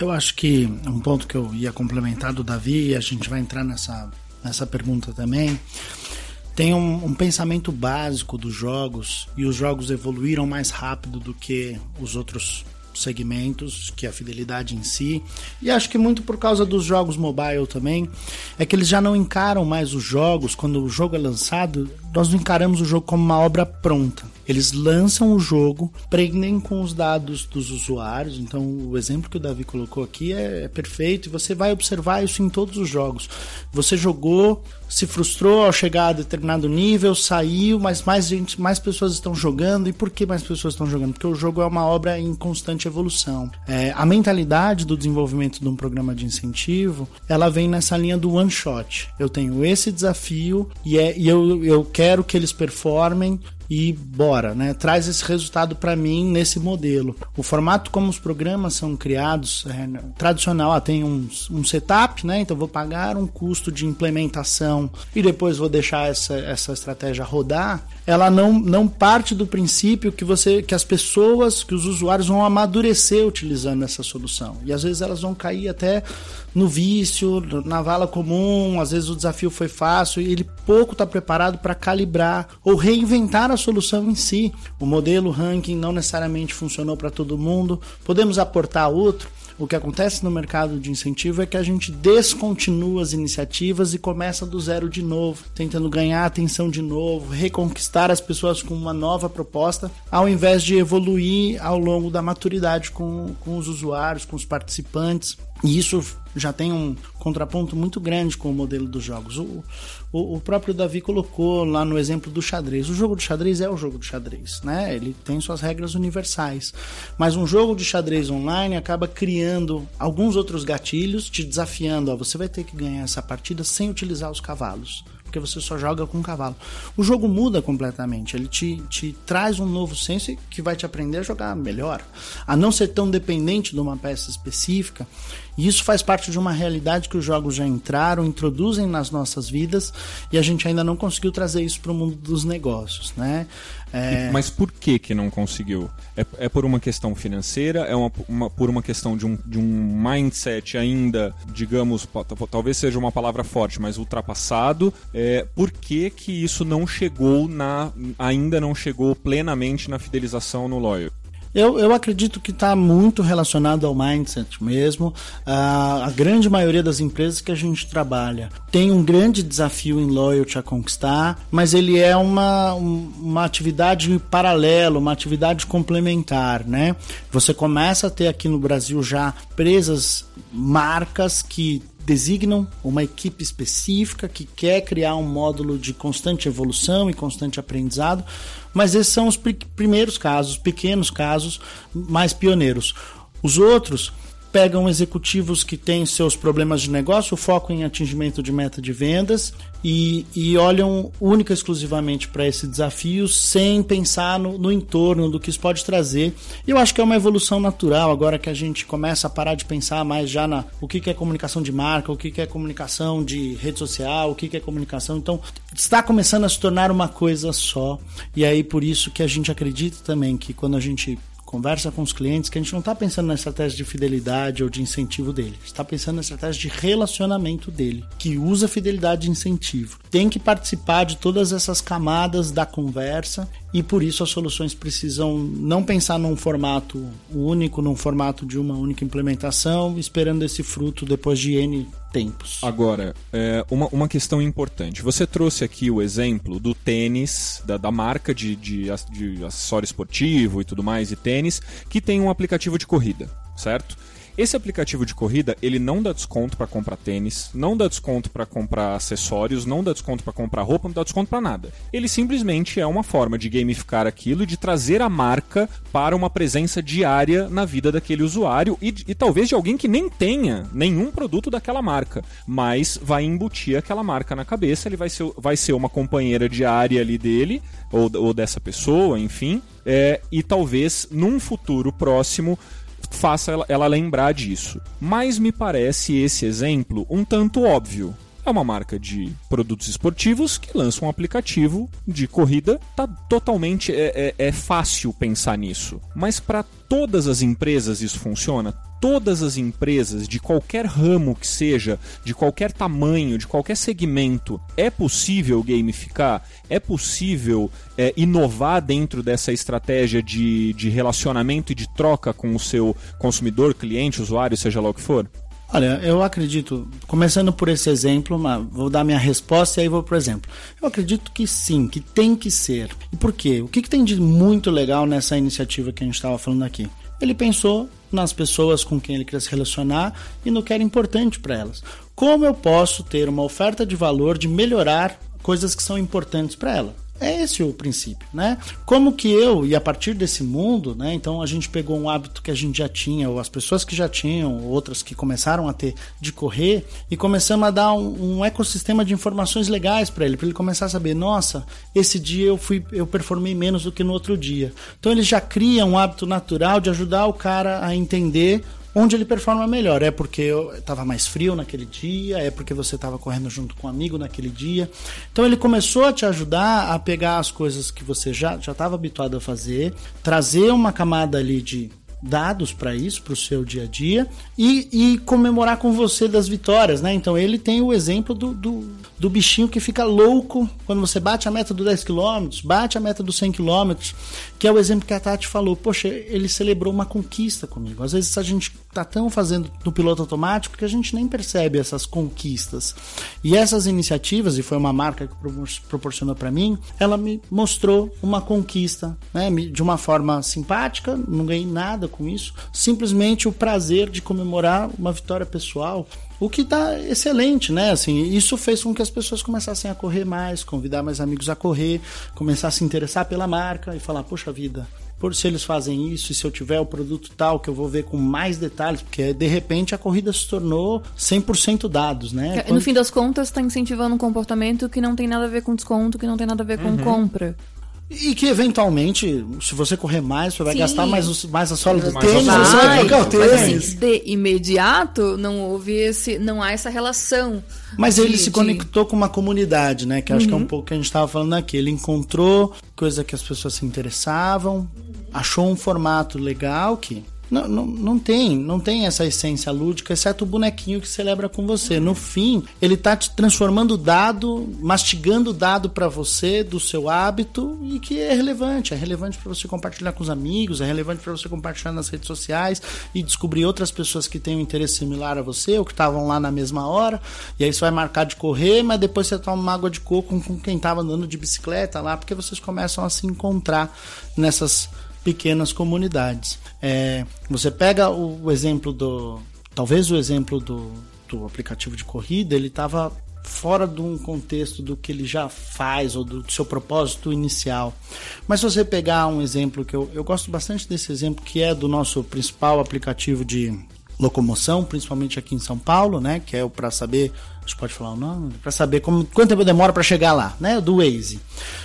Eu acho que um ponto que eu ia complementar do Davi, e a gente vai entrar nessa, nessa pergunta também, tem um, um, pensamento básico dos jogos e os jogos evoluíram mais rápido do que os outros segmentos, que é a fidelidade em si. E acho que muito por causa dos jogos mobile também, é que eles já não encaram mais os jogos, quando o jogo é lançado, nós não encaramos o jogo como uma obra pronta. Eles lançam o jogo, prendem com os dados dos usuários. Então, o exemplo que o Davi colocou aqui é, é perfeito e você vai observar isso em todos os jogos. Você jogou, se frustrou ao chegar a determinado nível, saiu, mas mais gente, mais pessoas estão jogando. E por que mais pessoas estão jogando? Porque o jogo é uma obra em constante evolução. É, a mentalidade do desenvolvimento de um programa de incentivo, ela vem nessa linha do one shot. Eu tenho esse desafio e, é, e eu, eu quero que eles performem e bora, né? Traz esse resultado para mim nesse modelo. O formato como os programas são criados é, tradicional, ah, tem um, um setup, né? Então vou pagar um custo de implementação e depois vou deixar essa, essa estratégia rodar. Ela não, não parte do princípio que você que as pessoas, que os usuários vão amadurecer utilizando essa solução. E às vezes elas vão cair até no vício, na vala comum, às vezes o desafio foi fácil e ele pouco está preparado para calibrar ou reinventar a solução em si. O modelo ranking não necessariamente funcionou para todo mundo, podemos aportar outro. O que acontece no mercado de incentivo é que a gente descontinua as iniciativas e começa do zero de novo, tentando ganhar atenção de novo, reconquistar as pessoas com uma nova proposta, ao invés de evoluir ao longo da maturidade com, com os usuários, com os participantes. E isso já tem um contraponto muito grande com o modelo dos jogos. O, o, o, próprio Davi colocou lá no exemplo do xadrez. O jogo de xadrez é o jogo de xadrez, né? Ele tem suas regras universais. Mas um jogo de xadrez online acaba criando alguns outros gatilhos, te desafiando. Ó, você vai ter que ganhar essa partida sem utilizar os cavalos porque você só joga com um cavalo. O jogo muda completamente, ele te, te traz um novo senso que vai te aprender a jogar melhor, a não ser tão dependente de uma peça específica. E isso faz parte de uma realidade que os jogos já entraram, introduzem nas nossas vidas e a gente ainda não conseguiu trazer isso para o mundo dos negócios, né? É... Mas por que que não conseguiu? É, é por uma questão financeira? É uma, uma, por uma questão de um, de um mindset ainda, digamos, talvez seja uma palavra forte, mas ultrapassado? É, por que que isso não chegou na... ainda não chegou plenamente na fidelização no Loyal? Eu, eu acredito que está muito relacionado ao mindset mesmo. Uh, a grande maioria das empresas que a gente trabalha tem um grande desafio em loyalty a conquistar, mas ele é uma, uma atividade paralela, uma atividade complementar, né? Você começa a ter aqui no Brasil já presas marcas que designam uma equipe específica que quer criar um módulo de constante evolução e constante aprendizado, mas esses são os primeiros casos, pequenos casos, mais pioneiros. Os outros pegam executivos que têm seus problemas de negócio, focam em atingimento de meta de vendas e, e olham única e exclusivamente para esse desafio sem pensar no, no, entorno do que isso pode trazer. E eu acho que é uma evolução natural agora que a gente começa a parar de pensar mais já na o que, que é comunicação de marca, o que, que é comunicação de rede social, o que, que é comunicação. Então está começando a se tornar uma coisa só. E aí por isso que a gente acredita também que quando a gente conversa com os clientes que a gente não está pensando na estratégia de fidelidade ou de incentivo dele, está pensando na estratégia de relacionamento dele, que usa fidelidade e incentivo. Tem que participar de todas essas camadas da conversa e por isso as soluções precisam não pensar num formato único, num formato de uma única implementação, esperando esse fruto depois de N tempos. Agora, é, uma, uma questão importante. Você trouxe aqui o exemplo do tênis, da, da marca de, de, de acessório esportivo e tudo mais, e tênis, que tem um aplicativo de corrida, certo? Esse aplicativo de corrida, ele não dá desconto para comprar tênis, não dá desconto para comprar acessórios, não dá desconto para comprar roupa, não dá desconto para nada. Ele simplesmente é uma forma de gamificar aquilo e de trazer a marca para uma presença diária na vida daquele usuário e, e talvez de alguém que nem tenha nenhum produto daquela marca, mas vai embutir aquela marca na cabeça, ele vai ser, vai ser uma companheira diária ali dele, ou, ou dessa pessoa, enfim, é, e talvez num futuro próximo faça ela, ela lembrar disso. Mas me parece esse exemplo um tanto óbvio. É uma marca de produtos esportivos que lança um aplicativo de corrida. Tá totalmente é, é, é fácil pensar nisso. Mas para todas as empresas isso funciona? Todas as empresas, de qualquer ramo que seja, de qualquer tamanho, de qualquer segmento, é possível gamificar? É possível é, inovar dentro dessa estratégia de, de relacionamento e de troca com o seu consumidor, cliente, usuário, seja lá o que for? Olha, eu acredito, começando por esse exemplo, vou dar minha resposta e aí vou o exemplo. Eu acredito que sim, que tem que ser. E por quê? O que, que tem de muito legal nessa iniciativa que a gente estava falando aqui? Ele pensou nas pessoas com quem ele queria se relacionar e no que era importante para elas. Como eu posso ter uma oferta de valor de melhorar coisas que são importantes para ela? É esse o princípio, né? Como que eu, e a partir desse mundo, né? Então a gente pegou um hábito que a gente já tinha, ou as pessoas que já tinham, outras que começaram a ter de correr, e começamos a dar um, um ecossistema de informações legais para ele, para ele começar a saber, nossa, esse dia eu fui, eu performei menos do que no outro dia. Então ele já cria um hábito natural de ajudar o cara a entender onde ele performa melhor. É porque estava mais frio naquele dia, é porque você estava correndo junto com um amigo naquele dia. Então ele começou a te ajudar a pegar as coisas que você já estava habituado a fazer, trazer uma camada ali de dados para isso, para o seu dia a dia, e, e, comemorar com você das vitórias, né? Então ele tem o exemplo do, do, do, bichinho que fica louco quando você bate a meta do 10 km, bate a meta dos 100 km, que é o exemplo que a Tati falou. Poxa, ele celebrou uma conquista comigo. Às vezes a gente tá tão fazendo no piloto automático que a gente nem percebe essas conquistas. E essas iniciativas, e foi uma marca que proporcionou para mim, ela me mostrou uma conquista, né? De uma forma simpática, não ganhei nada com isso, simplesmente o prazer de comemorar uma vitória pessoal, o que está excelente, né? Assim, isso fez com que as pessoas começassem a correr mais, convidar mais amigos a correr, começar a se interessar pela marca e falar, poxa vida, por se eles fazem isso e se eu tiver o produto tal que eu vou ver com mais detalhes, porque de repente a corrida se tornou 100% dados, né? Quando... No fim das contas, está incentivando um comportamento que não tem nada a ver com desconto, que não tem nada a ver com uhum. compra. E que eventualmente, se você correr mais, você vai Sim. gastar mais, mais a sola do mais tênis, você vai trocar o tênis. Mas assim, de imediato não houve esse. não há essa relação. Mas de, ele se de... conectou com uma comunidade, né? Que acho uhum. que é um uhum. pouco que a gente estava falando aqui. Ele encontrou coisa que as pessoas se interessavam, achou um formato legal que não, não, não tem, não tem essa essência lúdica, exceto o bonequinho que celebra com você. No fim, ele tá te transformando dado, mastigando dado para você do seu hábito e que é relevante. É relevante para você compartilhar com os amigos, é relevante para você compartilhar nas redes sociais e descobrir outras pessoas que têm um interesse similar a você ou que estavam lá na mesma hora. E aí você vai marcar de correr, mas depois você toma uma água de coco com quem estava andando de bicicleta lá, porque vocês começam a se encontrar nessas pequenas comunidades. É, você pega o, o, exemplo do. Talvez o exemplo do, do aplicativo de corrida, ele estava fora de um contexto do que ele já faz ou do seu propósito inicial. Mas se você pegar um exemplo que eu, eu gosto bastante desse exemplo, que é do nosso principal aplicativo de locomoção, principalmente aqui em São Paulo, né, que é o para saber, a gente pode falar o nome, para saber como, quanto tempo demora para chegar lá, né, do Waze.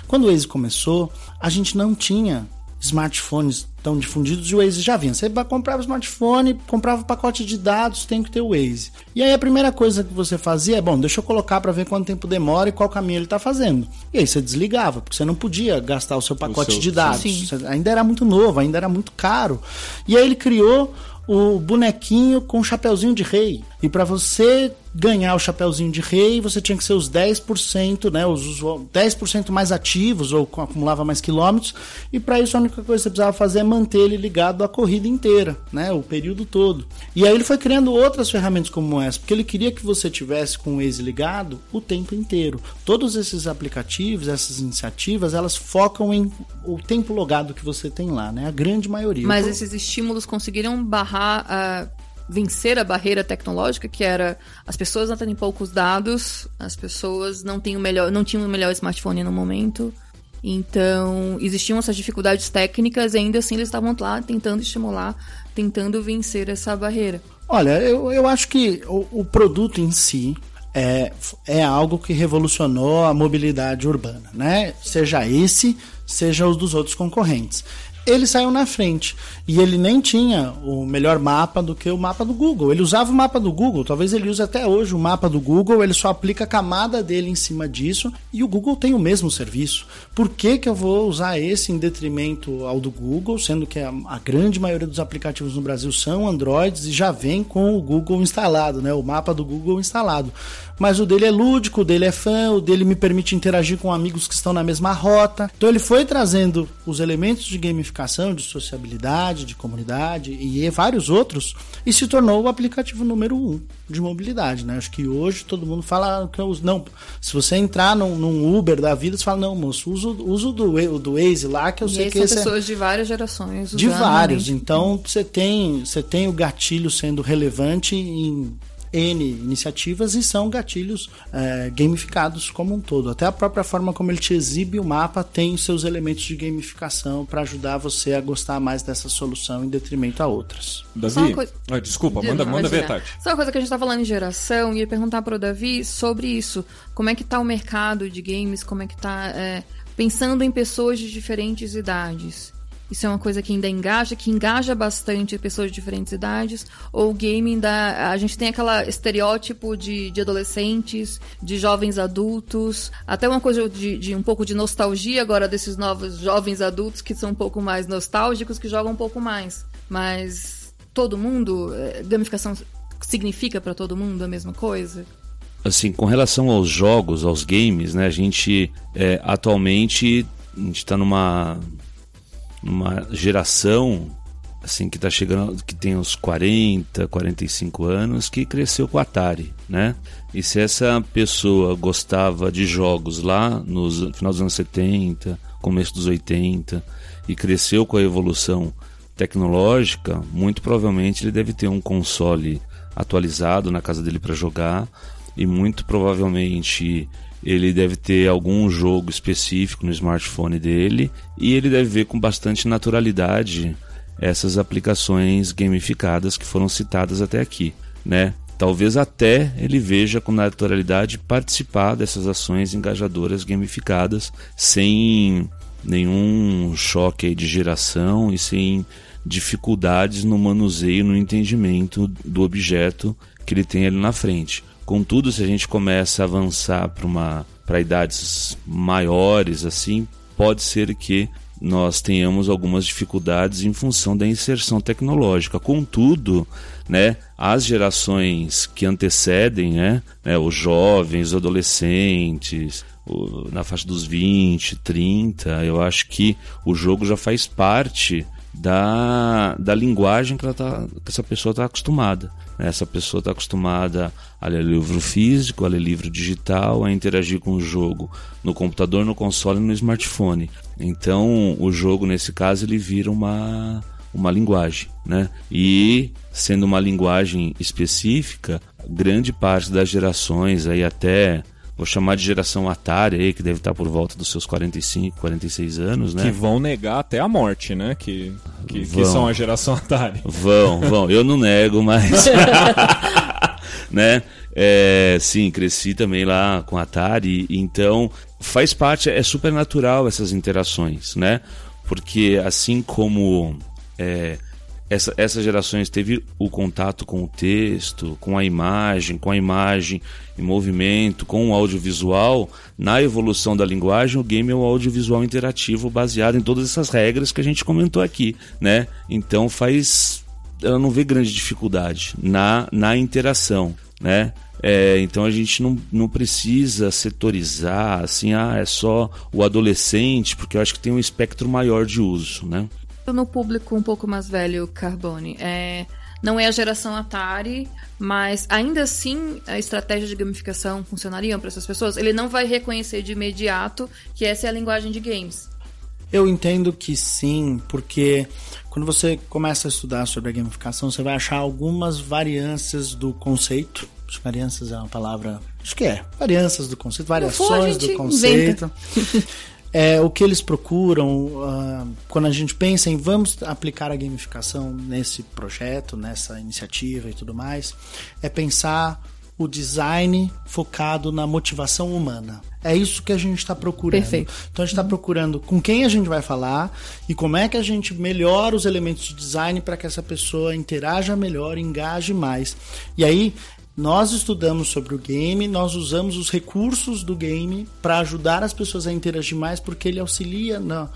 Quando o Waze começou, a gente não tinha smartphones tão difundidos e o Waze já vinha. Você comprava o smartphone, comprava o pacote de dados, tem que ter o Waze. E aí a primeira coisa que você fazia é, bom, deixa eu colocar para ver quanto tempo demora e qual caminho ele está fazendo. E aí você desligava, porque você não podia gastar o seu pacote o seu... de dados. Ainda era muito novo, ainda era muito caro. E aí ele criou o bonequinho com o chapeuzinho de rei. E para você ganhar o chapeuzinho de rei, você tinha que ser os 10%, né, os 10% mais ativos ou acumulava mais quilômetros, e para isso a única coisa que você precisava fazer é manter ele ligado a corrida inteira, né, o período todo. E aí ele foi criando outras ferramentas como essa, porque ele queria que você tivesse com o Waze ligado o tempo inteiro. Todos esses aplicativos, essas iniciativas, elas focam em o tempo logado que você tem lá, né, a grande maioria. Mas esses estímulos conseguiram barrar uh vencer a barreira tecnológica, que era as pessoas não têm poucos dados, as pessoas não, têm o melhor, não tinham o melhor smartphone no momento. Então, existiam essas dificuldades técnicas e ainda assim eles estavam lá tentando estimular, tentando vencer essa barreira. Olha, eu, eu acho que o, o produto em si, é, é algo que revolucionou a mobilidade urbana, né? Seja esse, seja os dos outros concorrentes ele saiu na frente. E ele nem tinha o melhor mapa do que o mapa do Google. Ele usava o mapa do Google, talvez ele use até hoje o mapa do Google, ele só aplica a camada dele em cima disso e o Google tem o mesmo serviço. Por que, que eu vou usar esse em detrimento ao do Google, sendo que a, a grande maioria dos aplicativos no Brasil são Androids e já vem com o Google instalado, né? o mapa do Google instalado mas o dele é lúdico, o dele é fã, o dele me permite interagir com amigos que estão na mesma rota. Então ele foi trazendo os elementos de gamificação, de sociabilidade, de comunidade e vários outros e se tornou o aplicativo número um de mobilidade, né? Acho que hoje todo mundo fala que eu, não, se você entrar num, num, Uber da vida, você fala não, moço, uso, uso do do Waze lá que eu e sei que são esse é pessoas é... de várias gerações, de vários. Então você tem você tem o gatilho sendo relevante em N iniciativas e são gatilhos é, gamificados como um todo. Até a própria forma como ele te exibe o mapa tem seus elementos de gamificação para ajudar você a gostar mais dessa solução em detrimento a outras. Davi, ah, desculpa, manda, manda ver, Tati. Só uma coisa que a gente está falando em geração, e ia perguntar para o Davi sobre isso. Como é que está o mercado de games, como é que está é, pensando em pessoas de diferentes idades. Isso é uma coisa que ainda engaja, que engaja bastante pessoas de diferentes idades. Ou o gaming da. A gente tem aquele estereótipo de, de adolescentes, de jovens adultos, até uma coisa de, de, um pouco de nostalgia agora desses novos jovens adultos que são um pouco mais nostálgicos, que jogam um pouco mais. Mas todo mundo. Eh, gamificação significa para todo mundo a mesma coisa? Assim, com relação aos jogos, aos games, né? A gente é, atualmente a gente está numa numa geração assim que tá chegando, que tem uns 40, 45 anos, que cresceu com Atari, né? E se essa pessoa gostava de jogos lá no final dos anos 70, começo dos 80 e cresceu com a evolução tecnológica, muito provavelmente ele deve ter um console atualizado na casa dele para jogar e muito provavelmente ele deve ter algum jogo específico no smartphone dele e ele deve ver com bastante naturalidade essas aplicações gamificadas que foram citadas até aqui, né? Talvez até ele veja com naturalidade participar dessas ações engajadoras gamificadas sem nenhum choque de geração e sem dificuldades no manuseio, no entendimento do objeto que ele tem ali na frente. Contudo, se a gente começa a avançar para uma para idades maiores assim, pode ser que nós tenhamos algumas dificuldades em função da inserção tecnológica. Contudo, né, as gerações que antecedem, né, né os jovens, os adolescentes, o, na faixa dos 20, 30, eu acho que o jogo já faz parte da, da linguagem que, tá, que essa pessoa está acostumada. Essa pessoa está acostumada a ler livro físico, a ler livro digital, a interagir com o jogo no computador, no console e no smartphone. Então, o jogo, nesse caso, ele vira uma, uma linguagem, né? E sendo uma linguagem específica, grande parte das gerações aí até vou chamar de geração Atari aí, que deve estar por volta dos seus 45, 46 anos, né? Que vão negar até a morte, né? Que, que, que são a geração Atari. Vão, vão. Eu não nego, mas... né? É, sim, cresci também lá com Atari, então faz parte, é super natural essas interações, né? Porque assim como... É, essa, essas gerações teve o contato com o texto, com a imagem, com a imagem em movimento, com o audiovisual, na evolução da linguagem, o game é um audiovisual interativo baseado em todas essas regras que a gente comentou aqui, né? Então faz ela não vê grande dificuldade na, na interação, né? É, então a gente não, não precisa setorizar assim, ah, é só o adolescente, porque eu acho que tem um espectro maior de uso, né? No público um pouco mais velho, Carbone. É, não é a geração Atari, mas ainda assim a estratégia de gamificação funcionaria para essas pessoas? Ele não vai reconhecer de imediato que essa é a linguagem de games. Eu entendo que sim, porque quando você começa a estudar sobre a gamificação, você vai achar algumas variâncias do conceito. Variâncias é uma palavra. Acho que é. Variâncias do conceito, variações do conceito. É, o que eles procuram uh, quando a gente pensa em vamos aplicar a gamificação nesse projeto, nessa iniciativa e tudo mais, é pensar o design focado na motivação humana. É isso que a gente está procurando. Perfeito. Então a gente está procurando com quem a gente vai falar e como é que a gente melhora os elementos de design para que essa pessoa interaja melhor, engaje mais. E aí nós estudamos sobre o game, nós usamos os recursos do game para ajudar as pessoas a interagir mais, porque ele auxilia no,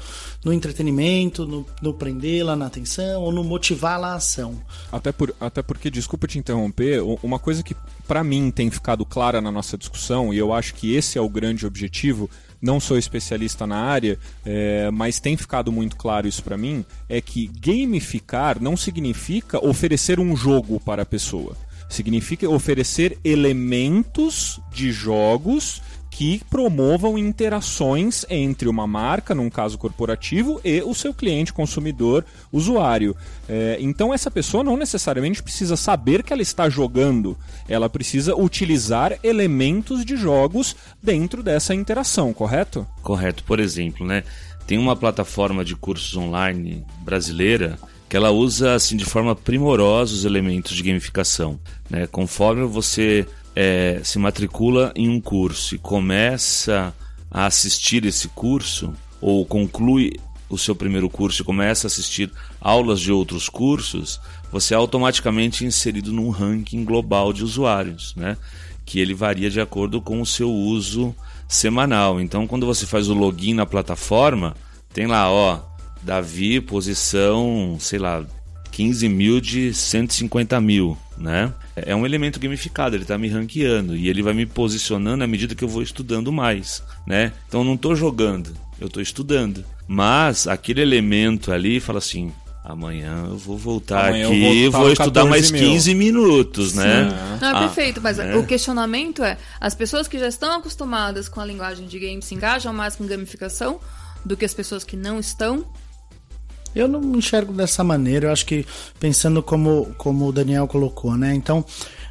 no entretenimento, no, no prendê-la na atenção ou no motivá-la à ação. Até, por, até porque, desculpa te interromper, uma coisa que para mim tem ficado clara na nossa discussão, e eu acho que esse é o grande objetivo, não sou especialista na área, é, mas tem ficado muito claro isso para mim, é que gamificar não significa oferecer um jogo para a pessoa. Significa oferecer elementos de jogos que promovam interações entre uma marca, num caso corporativo, e o seu cliente, consumidor, usuário. É, então essa pessoa não necessariamente precisa saber que ela está jogando, ela precisa utilizar elementos de jogos dentro dessa interação, correto? Correto. Por exemplo, né? Tem uma plataforma de cursos online brasileira que ela usa assim de forma primorosa os elementos de gamificação. Né? Conforme você é, se matricula em um curso e começa a assistir esse curso, ou conclui o seu primeiro curso e começa a assistir aulas de outros cursos, você é automaticamente inserido num ranking global de usuários, né? que ele varia de acordo com o seu uso semanal. Então, quando você faz o login na plataforma, tem lá, ó, Davi, posição, sei lá, 15 mil de 150 mil, né? É um elemento gamificado, ele está me ranqueando e ele vai me posicionando à medida que eu vou estudando mais, né? Então eu não estou jogando, eu estou estudando. Mas aquele elemento ali fala assim, amanhã eu vou voltar amanhã aqui e vou, vou estudar mais mil. 15 minutos, né? Não, é ah, perfeito, mas né? o questionamento é, as pessoas que já estão acostumadas com a linguagem de game se engajam mais com gamificação do que as pessoas que não estão? Eu não enxergo dessa maneira, eu acho que pensando como, como o Daniel colocou, né? Então,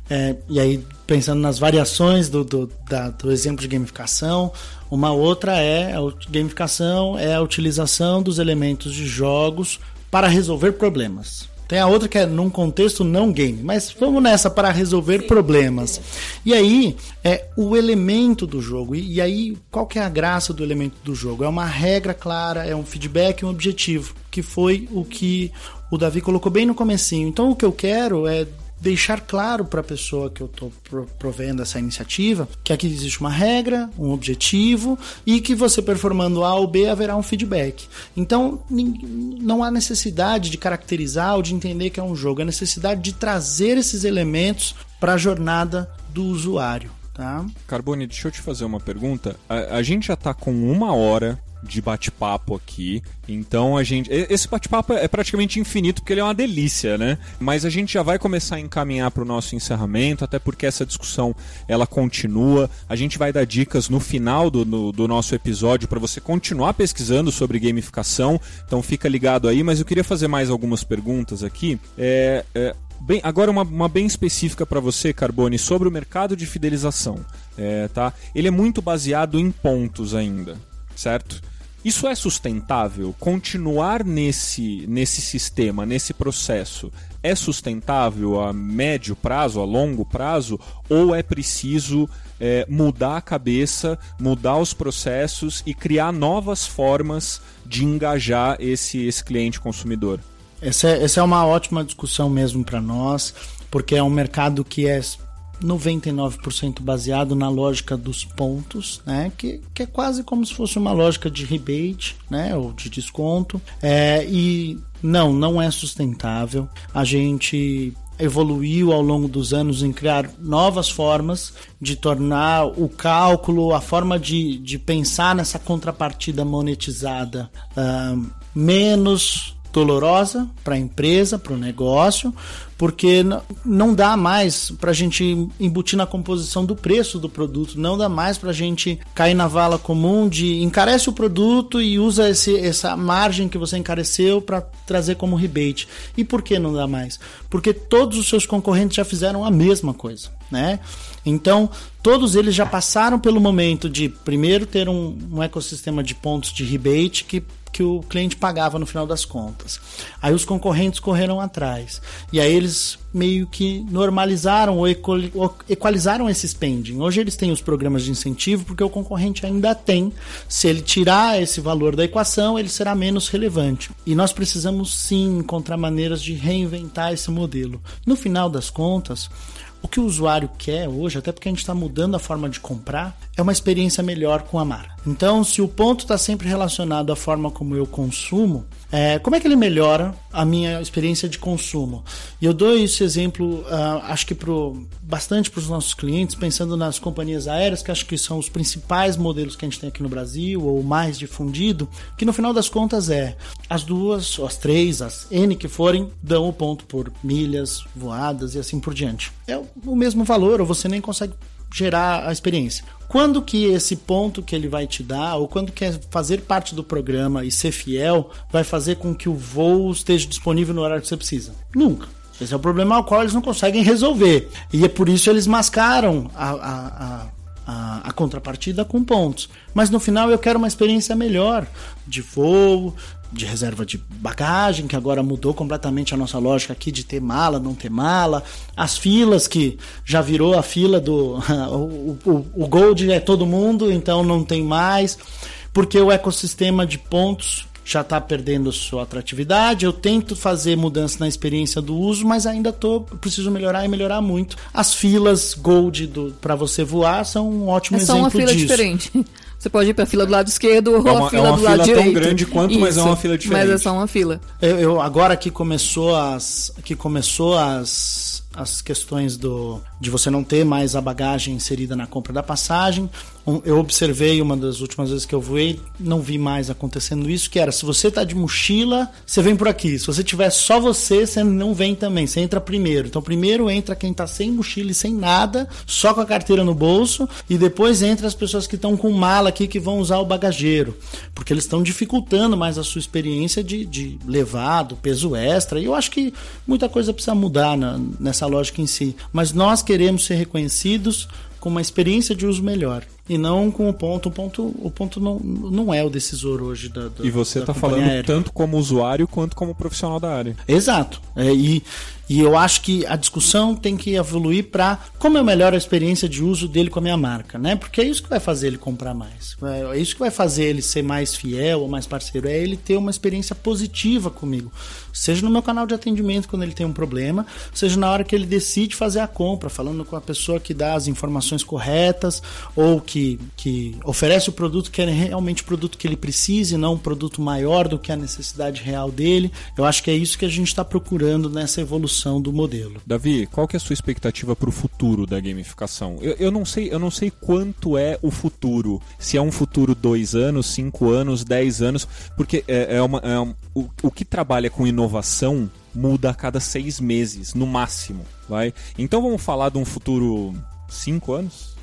é, e aí pensando nas variações do, do, da, do exemplo de gamificação, uma outra é a gamificação é a utilização dos elementos de jogos para resolver problemas. Tem a outra que é num contexto não game, mas vamos nessa para resolver Sim. problemas. E aí é o elemento do jogo. E, e, aí qual que é a graça do elemento do jogo? É uma regra clara, é um feedback, um objetivo, que foi o que o Davi colocou bem no comecinho. Então o que eu quero é deixar claro para a pessoa que eu estou provendo essa iniciativa que aqui existe uma regra, um objetivo e que você performando A ou B haverá um feedback. Então não há necessidade de caracterizar ou de entender que é um jogo, há necessidade de trazer esses elementos para a jornada do usuário. Tá? Carbone, deixa eu te fazer uma pergunta. A, a gente já está com uma hora de bate-papo aqui. Então a gente. Esse bate-papo é praticamente infinito porque ele é uma delícia, né? Mas a gente já vai começar a encaminhar para o nosso encerramento, até porque essa discussão ela continua. A gente vai dar dicas no final do, no, do nosso episódio para você continuar pesquisando sobre gamificação. Então fica ligado aí, mas eu queria fazer mais algumas perguntas aqui. É, é, Bem, agora uma, uma bem específica para você, Carbone, sobre o mercado de fidelização. É, tá? Ele é muito baseado em pontos ainda, certo? Isso é sustentável? Continuar nesse, nesse sistema, nesse processo, é sustentável a médio prazo, a longo prazo? Ou é preciso é, mudar a cabeça, mudar os processos e criar novas formas de engajar esse, esse cliente consumidor? Essa é, essa é uma ótima discussão mesmo para nós, porque é um mercado que é 99% baseado na lógica dos pontos, né? Que, que é quase como se fosse uma lógica de rebate, né? Ou de desconto. É, e não, não é sustentável. A gente evoluiu ao longo dos anos em criar novas formas de tornar o cálculo, a forma de, de pensar nessa contrapartida monetizada uh, menos dolorosa para a empresa, para o negócio, porque não dá mais para a gente embutir na composição do preço do produto, não dá mais para a gente cair na vala comum de encarece o produto e usa esse, essa margem que você encareceu para trazer como rebate. E por que não dá mais? Porque todos os seus concorrentes já fizeram a mesma coisa, né? Então, todos eles já passaram pelo momento de primeiro ter um, um ecossistema de pontos de rebate que que o cliente pagava no final das contas. Aí os concorrentes correram atrás. E aí eles meio que normalizaram ou equalizaram esse spending. Hoje eles têm os programas de incentivo porque o concorrente ainda tem. Se ele tirar esse valor da equação, ele será menos relevante. E nós precisamos sim encontrar maneiras de reinventar esse modelo. No final das contas, o que o usuário quer hoje, até porque a gente está mudando a forma de comprar, é uma experiência melhor com a marca. Então, se o ponto está sempre relacionado à forma como eu consumo, é, como é que ele melhora a minha experiência de consumo? E eu dou esse exemplo, uh, acho que pro, bastante para os nossos clientes, pensando nas companhias aéreas, que acho que são os principais modelos que a gente tem aqui no Brasil, ou mais difundido, que no final das contas é as duas, as três, as N que forem, dão o ponto por milhas voadas e assim por diante. É o mesmo valor, ou você nem consegue gerar a experiência. Quando que esse ponto que ele vai te dar, ou quando quer fazer parte do programa e ser fiel, vai fazer com que o voo esteja disponível no horário que você precisa? Nunca. Esse é o problema ao qual eles não conseguem resolver. E é por isso eles mascaram a, a, a, a, a contrapartida com pontos. Mas no final eu quero uma experiência melhor de voo, de reserva de bagagem, que agora mudou completamente a nossa lógica aqui de ter mala, não ter mala, as filas que já virou a fila do o, o, o Gold é todo mundo, então não tem mais, porque o ecossistema de pontos já está perdendo sua atratividade. Eu tento fazer mudança na experiência do uso, mas ainda tô preciso melhorar e melhorar muito. As filas Gold para você voar são um ótimo é só exemplo uma fila disso. diferente. Você pode ir para a fila do lado esquerdo ou É uma- a fila é uma do lado fila tão direito. grande quanto, mas é uma fila diferente. Mas é só uma fila. Eu, eu- agora que começou as que começou as as questões do de você não ter mais a bagagem inserida na compra da passagem, eu observei uma das últimas vezes que eu voei, não vi mais acontecendo isso, que era se você tá de mochila, você vem por aqui. Se você tiver só você, você não vem também, você entra primeiro. Então primeiro entra quem tá sem mochila e sem nada, só com a carteira no bolso, e depois entra as pessoas que estão com mala aqui que vão usar o bagageiro, porque eles estão dificultando mais a sua experiência de, de levar do peso extra. E eu acho que muita coisa precisa mudar na- nessa lógica em si. Mas nós queremos ser reconhecidos com uma experiência de uso melhor. E não com o ponto. O ponto, o ponto não, não é o decisor hoje da, da E você está falando aérea. tanto como usuário quanto como profissional da área. Exato. É, e, e eu acho que a discussão tem que evoluir para como eu melhoro a experiência de uso dele com a minha marca, né? Porque é isso que vai fazer ele comprar mais. É, é isso que vai fazer ele ser mais fiel ou mais parceiro. É ele ter uma experiência positiva comigo. Seja no meu canal de atendimento quando ele tem um problema, seja na hora que ele decide fazer a compra, falando com a pessoa que dá as informações corretas ou que, que oferece o produto que é realmente o produto que ele precisa e não um produto maior do que a necessidade real dele. Eu acho que é isso que a gente está procurando nessa evolução do modelo. Davi, qual que é a sua expectativa para o futuro da gamificação? Eu, eu não sei, eu não sei quanto é o futuro. Se é um futuro dois anos, cinco anos, dez anos, porque é, é uma, é um- o, o que trabalha com inovação muda a cada seis meses, no máximo, vai. Então vamos falar de um futuro cinco anos?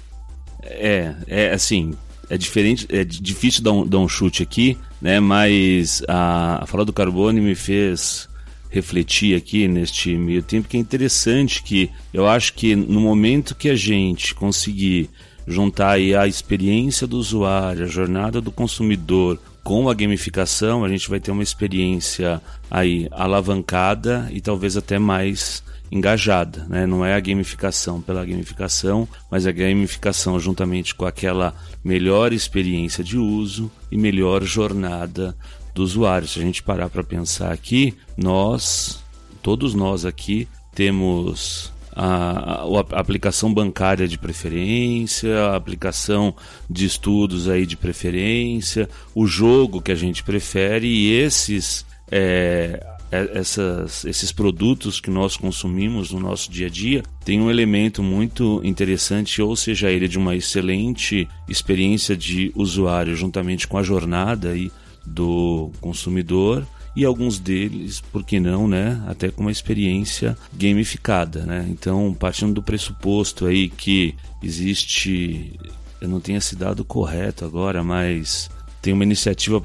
É, é assim, é diferente, é di- difícil dar um, dar um chute aqui, né? Mas a, a fala do Carbone me fez refletir aqui neste meio tempo que é interessante que eu acho que no momento que a gente conseguir juntar aí a experiência do usuário, a jornada do consumidor com a gamificação, a gente vai ter uma experiência aí alavancada e talvez até mais engajada, né? Não é a gamificação pela gamificação, mas a gamificação juntamente com aquela melhor experiência de uso e melhor jornada do usuário. Se a gente parar para pensar aqui, nós, todos nós aqui, temos a, a- aplicação bancária de preferência, a aplicação de estudos aí de preferência, o jogo que a gente prefere e esses é- essas, esses produtos que nós consumimos no nosso dia a dia tem um elemento muito interessante, ou seja, ele de uma excelente experiência de usuário juntamente com a jornada aí do consumidor e alguns deles, por que não, né, até com uma experiência gamificada, né? Então, partindo do pressuposto aí que existe, eu não tenho esse dado correto agora, mas tem uma iniciativa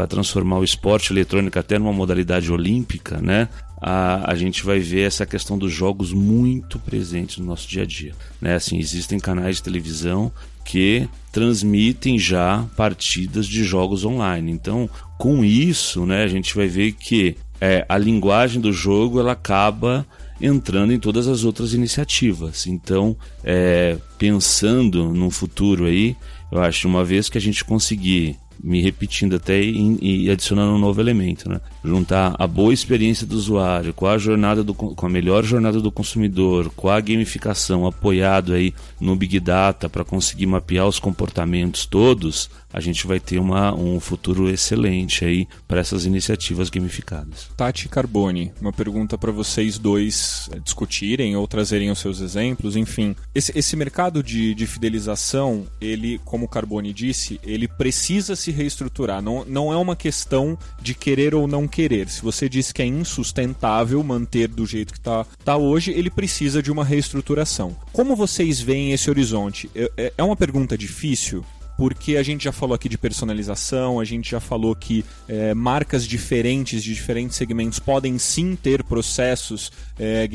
para transformar o esporte eletrônico até numa modalidade olímpica, né? A, a gente vai ver essa questão dos jogos muito presentes no nosso dia a dia, né? Assim, existem canais de televisão que transmitem já partidas de jogos online. Então, com isso, né, a gente vai ver que é, a linguagem do jogo ela acaba entrando em todas as outras iniciativas. Então, é, pensando no futuro aí, eu acho uma vez que a gente conseguir me repetindo até e, e adicionando um novo elemento, né? Juntar a boa experiência do usuário com a jornada do, com a melhor jornada do consumidor, com a gamificação apoiado aí no Big Data para conseguir mapear os comportamentos todos, a gente vai ter uma, um futuro excelente aí para essas iniciativas gamificadas. Tati Carboni, uma pergunta para vocês dois eh, discutirem ou trazerem os seus exemplos, enfim. Esse, esse mercado de, de fidelização, ele, como o Carboni disse, ele precisa se reestruturar. Não, não é uma questão de querer ou não querer. Se você disse que é insustentável manter do jeito que está tá hoje, ele precisa de uma reestruturação. Como vocês veem esse horizonte? É, é, é uma pergunta difícil, porque a gente já falou aqui de personalização, a gente já falou que é, marcas diferentes de diferentes segmentos podem sim ter processos é,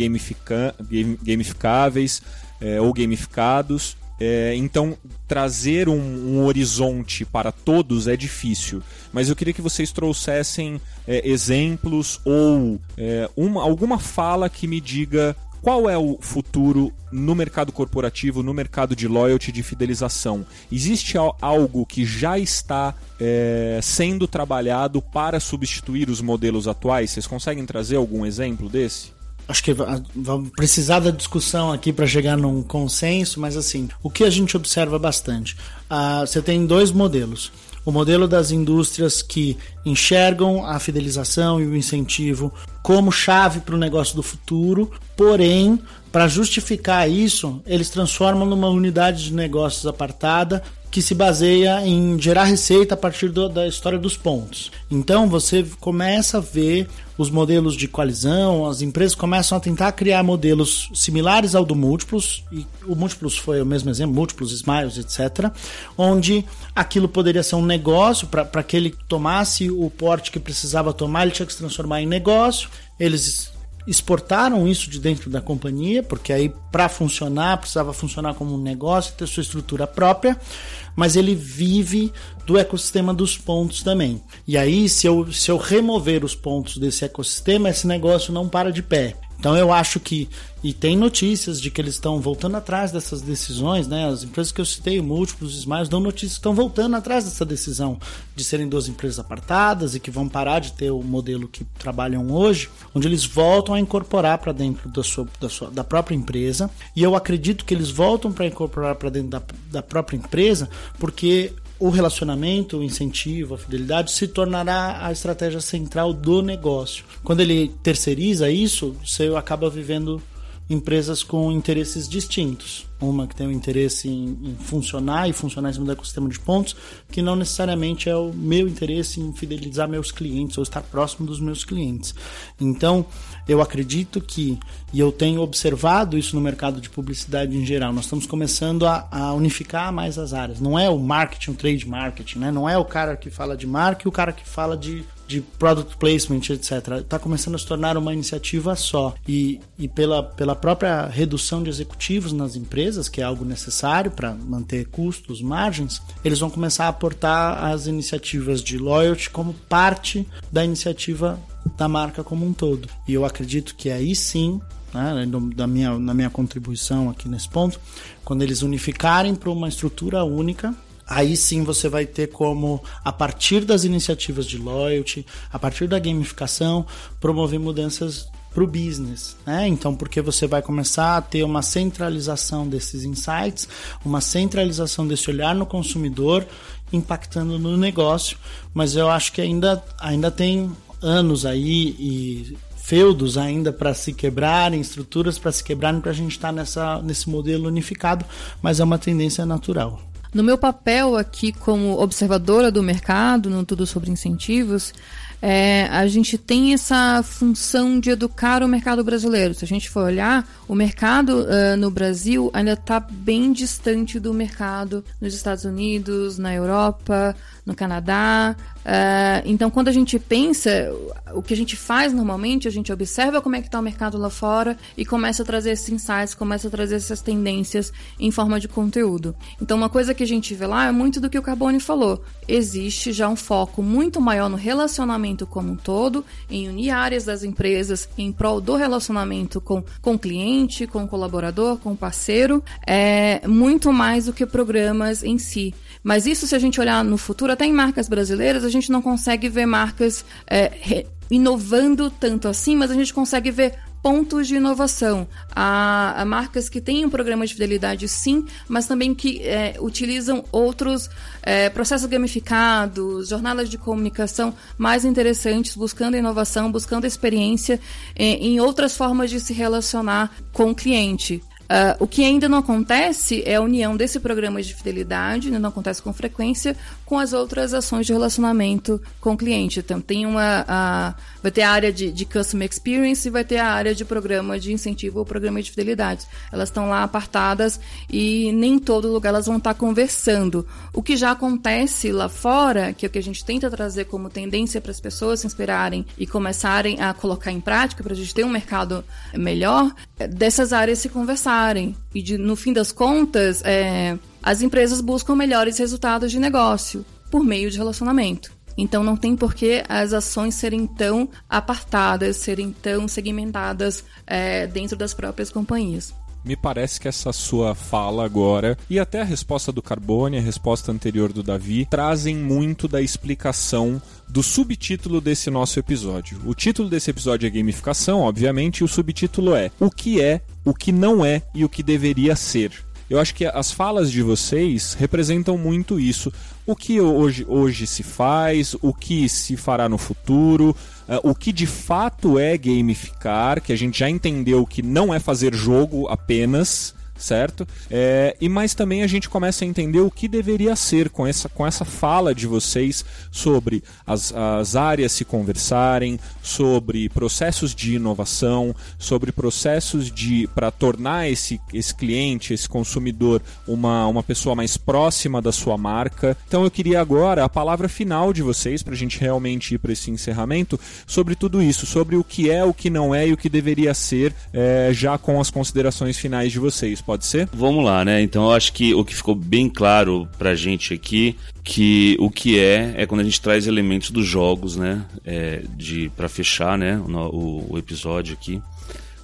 gamificáveis é, ou gamificados. É, então, trazer um, um, horizonte para todos é difícil. Mas eu queria que vocês trouxessem é, exemplos ou é, uma, alguma fala que me diga qual é o futuro no mercado corporativo, no mercado de loyalty, de fidelização? Existe algo que já está é, sendo trabalhado para substituir os modelos atuais? Vocês conseguem trazer algum exemplo desse? Acho que vamos precisar da discussão aqui para chegar num consenso, mas assim, o que a gente observa bastante? Ah, você tem dois modelos o modelo das indústrias que enxergam a fidelização e o incentivo como chave para o negócio do futuro, porém, para justificar isso, eles transformam numa unidade de negócios apartada que se baseia em gerar receita a partir do, da história dos pontos. Então você começa a ver os modelos de coalizão, as empresas começam a tentar criar modelos similares ao do Múltiplos, e o Múltiplos foi o mesmo exemplo, Múltiplos, Smiles, etc., onde aquilo poderia ser um negócio, para que ele tomasse o porte que precisava tomar, ele tinha que se transformar em negócio, eles exportaram isso de dentro da companhia, porque aí para funcionar precisava funcionar como um negócio, ter sua estrutura própria, mas ele vive do ecossistema dos pontos também. E aí, se eu, se eu remover os pontos desse ecossistema, esse negócio não para de pé. Então eu acho que e tem notícias de que eles estão voltando atrás dessas decisões, né? As empresas que eu citei, múltiplos, Smiles, dão notícias que estão voltando atrás dessa decisão de serem duas empresas apartadas e que vão parar de ter o modelo que trabalham hoje, onde eles voltam a incorporar para dentro da, sua, da, sua, da própria empresa. E eu acredito que eles voltam para incorporar para dentro da, da própria empresa porque o relacionamento, o incentivo, a fidelidade se tornará a estratégia central do negócio. Quando ele terceiriza isso, você acaba vivendo empresas com interesses distintos. Uma que tem o um interesse em, em, funcionar e funcionar em cima do ecossistema de pontos, que não necessariamente é o meu interesse em fidelizar meus clientes ou estar próximo dos meus clientes. Então, eu acredito que, e eu tenho observado isso no mercado de publicidade em geral, nós estamos começando a, a unificar mais as áreas. Não é o marketing, o trade marketing, né? não é o cara que fala de marca e o cara que fala de de product placement, etc. Está começando a se tornar uma iniciativa só. E, e pela, pela própria redução de executivos nas empresas, que é algo necessário para manter custos, margens, eles vão começar a aportar as iniciativas de loyalty como parte da iniciativa da marca como um todo. E eu acredito que aí sim né, da minha, na minha contribuição aqui nesse ponto, quando eles unificarem para uma estrutura única, aí sim você vai ter como, a partir das iniciativas de loyalty, a partir da gamificação, promover mudanças para o business, né? Então, porque você vai começar a ter uma centralização desses insights, uma centralização desse olhar no consumidor, impactando no negócio. Mas eu acho que ainda, ainda tem anos aí e feudos ainda para se quebrarem, estruturas para se quebrarem, para a gente estar tá nessa, nesse modelo unificado, mas é uma tendência natural. No meu papel aqui como observadora do mercado, no Tudo sobre Incentivos, é, a gente tem essa função de educar o mercado brasileiro. Se a gente for olhar, o mercado uh, no Brasil ainda está bem distante do mercado nos Estados Unidos, na Europa, no Canadá. Uh, então, quando a gente pensa, o que a gente faz normalmente, a gente observa como é que está o mercado lá fora e começa a trazer esses insights, começa a trazer essas tendências em forma de conteúdo. Então, uma coisa que a gente vê lá é muito do que o Carbone falou. Existe já um foco muito maior no relacionamento como um todo, em unir áreas das empresas em prol do relacionamento com, com o cliente, com colaborador, com parceiro, é muito mais do que programas em si. Mas isso, se a gente olhar no futuro, até em marcas brasileiras, a gente não consegue ver marcas é, inovando tanto assim, mas a gente consegue ver pontos de inovação. Há, há, marcas que têm um programa de fidelidade, sim, mas também que é, utilizam outros é, processos gamificados, jornadas de comunicação mais interessantes, buscando inovação, buscando experiência é, em outras formas de se relacionar com o cliente. Uh, o que ainda não acontece é a união desse programa de fidelidade, não acontece com frequência, com as outras ações de relacionamento com o cliente. Então, tem uma. A, vai ter a área de, de Customer Experience e vai ter a área de programa de incentivo ou programa de fidelidade. Elas estão lá apartadas e nem em todo lugar elas vão estar conversando. O que já acontece lá fora, que é o que a gente tenta trazer como tendência para as pessoas se inspirarem e começarem a colocar em prática para a gente ter um mercado melhor, é dessas áreas se conversarem. E de, no fim das contas, é, as empresas buscam melhores resultados de negócio por meio de relacionamento. Então não tem por que as ações serem tão apartadas, serem tão segmentadas é, dentro das próprias companhias. Me parece que essa sua fala agora e até a resposta do Carbone, a resposta anterior do Davi, trazem muito da explicação do subtítulo desse nosso episódio. O título desse episódio é gamificação, obviamente, e o subtítulo é O que é, o que não é e o que deveria ser. Eu acho que as falas de vocês representam muito isso. O que hoje, hoje se faz, o que se fará no futuro, uh, o que de fato é gamificar, que a gente já entendeu que não é fazer jogo apenas, certo? É, e mais também a gente começa a entender o que deveria ser com essa, com essa fala de vocês sobre as, as áreas se conversarem, sobre processos de inovação, sobre processos de para tornar esse, esse cliente, esse consumidor, uma, uma pessoa mais próxima da sua marca. Então eu queria agora a palavra final de vocês para a gente realmente ir para esse encerramento sobre tudo isso, sobre o que é, o que não é e o que deveria ser, é, já com as considerações finais de vocês pode ser? Vamos lá, né? Então eu acho que o que ficou bem claro pra gente aqui que o que é é quando a gente traz elementos dos jogos, né? É, de para fechar, né? O, o, episódio aqui,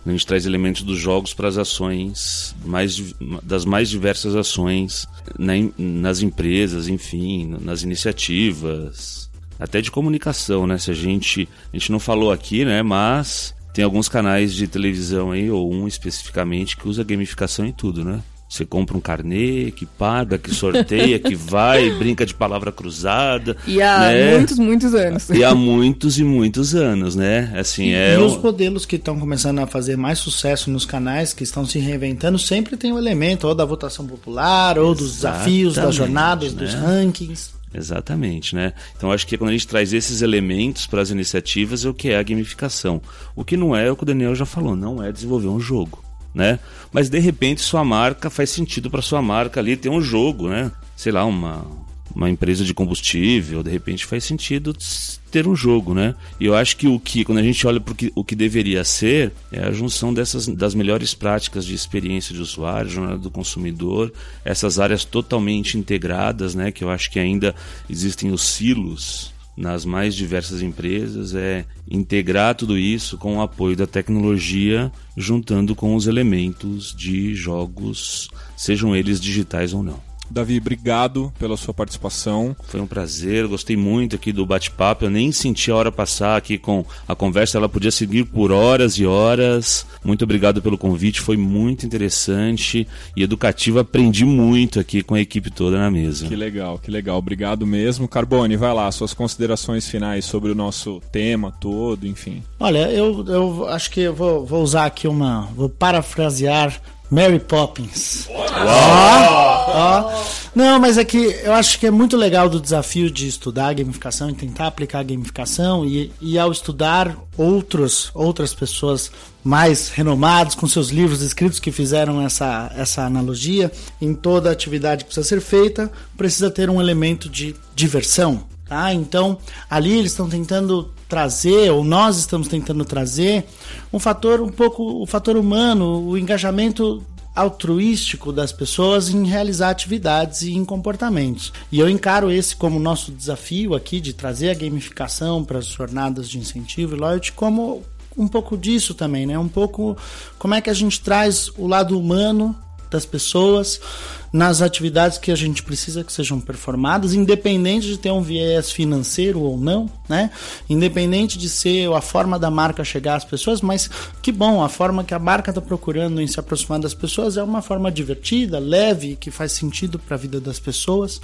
a gente traz elementos dos jogos para as ações mais das mais diversas ações na, nas empresas, enfim, nas iniciativas, até de comunicação, né? Se a gente a gente não falou aqui, né? Mas tem alguns canais de televisão aí, ou um especificamente, que usa gamificação em tudo, né? Você compra um carnê, que paga, que sorteia, que vai, brinca de palavra cruzada. E há né? muitos, muitos anos. E há muitos e muitos anos, né? Assim, e, é e os modelos que estão começando a fazer mais sucesso nos canais, que estão se reinventando, sempre tem o um elemento ou da votação popular, ou dos desafios, das jornadas, né? dos rankings. Exatamente, né? Então acho que quando a gente traz esses elementos para as iniciativas é o que é a gamificação. O que não é é o que o Daniel já falou, não é desenvolver um jogo, né? Mas de repente sua marca faz sentido para sua marca ali ter um jogo, né? Sei lá, uma uma empresa de combustível, de repente faz sentido ter um jogo, né? E eu acho que o que, quando a gente olha para o que deveria ser, é a junção dessas das melhores práticas de experiência de usuário, jornada do consumidor, essas áreas totalmente integradas, né? Que eu acho que ainda existem os silos nas mais diversas empresas é integrar tudo isso com o apoio da tecnologia, juntando com os elementos de jogos, sejam eles digitais ou não. Davi, obrigado pela sua participação. Foi um prazer, gostei muito aqui do bate-papo. Eu nem senti a hora passar aqui com a conversa, ela podia seguir por horas e horas. Muito obrigado pelo convite, foi muito interessante e educativo. Aprendi muito aqui com a equipe toda na mesa. Que legal, que legal. Obrigado mesmo. Carbone, vai lá, suas considerações finais sobre o nosso tema todo, enfim. Olha, eu, eu acho que eu vou, vou usar aqui uma. Vou parafrasear Mary Poppins. Uau! Ó, Não, mas é que eu acho que é muito legal do desafio de estudar a gamificação e tentar aplicar a gamificação e, e ao estudar outros, outras pessoas mais renomadas com seus livros escritos que fizeram essa, essa analogia, em toda atividade que precisa ser feita, precisa ter um elemento de diversão. Tá? Então, ali eles estão tentando trazer, ou nós estamos tentando trazer, um fator um pouco, o fator humano, o engajamento altruístico das pessoas em realizar atividades e em comportamentos. E eu encaro esse como nosso desafio aqui de trazer a gamificação para as jornadas de incentivo e loyalty como um pouco disso também, né? Um pouco como é que a gente traz o lado humano das pessoas nas atividades que a gente precisa que sejam performadas, independente de ter um viés financeiro ou não, né? Independente de ser a forma da marca chegar às pessoas, mas que bom, a forma que a marca está procurando em se aproximar das pessoas é uma forma divertida, leve, que faz sentido para a vida das pessoas.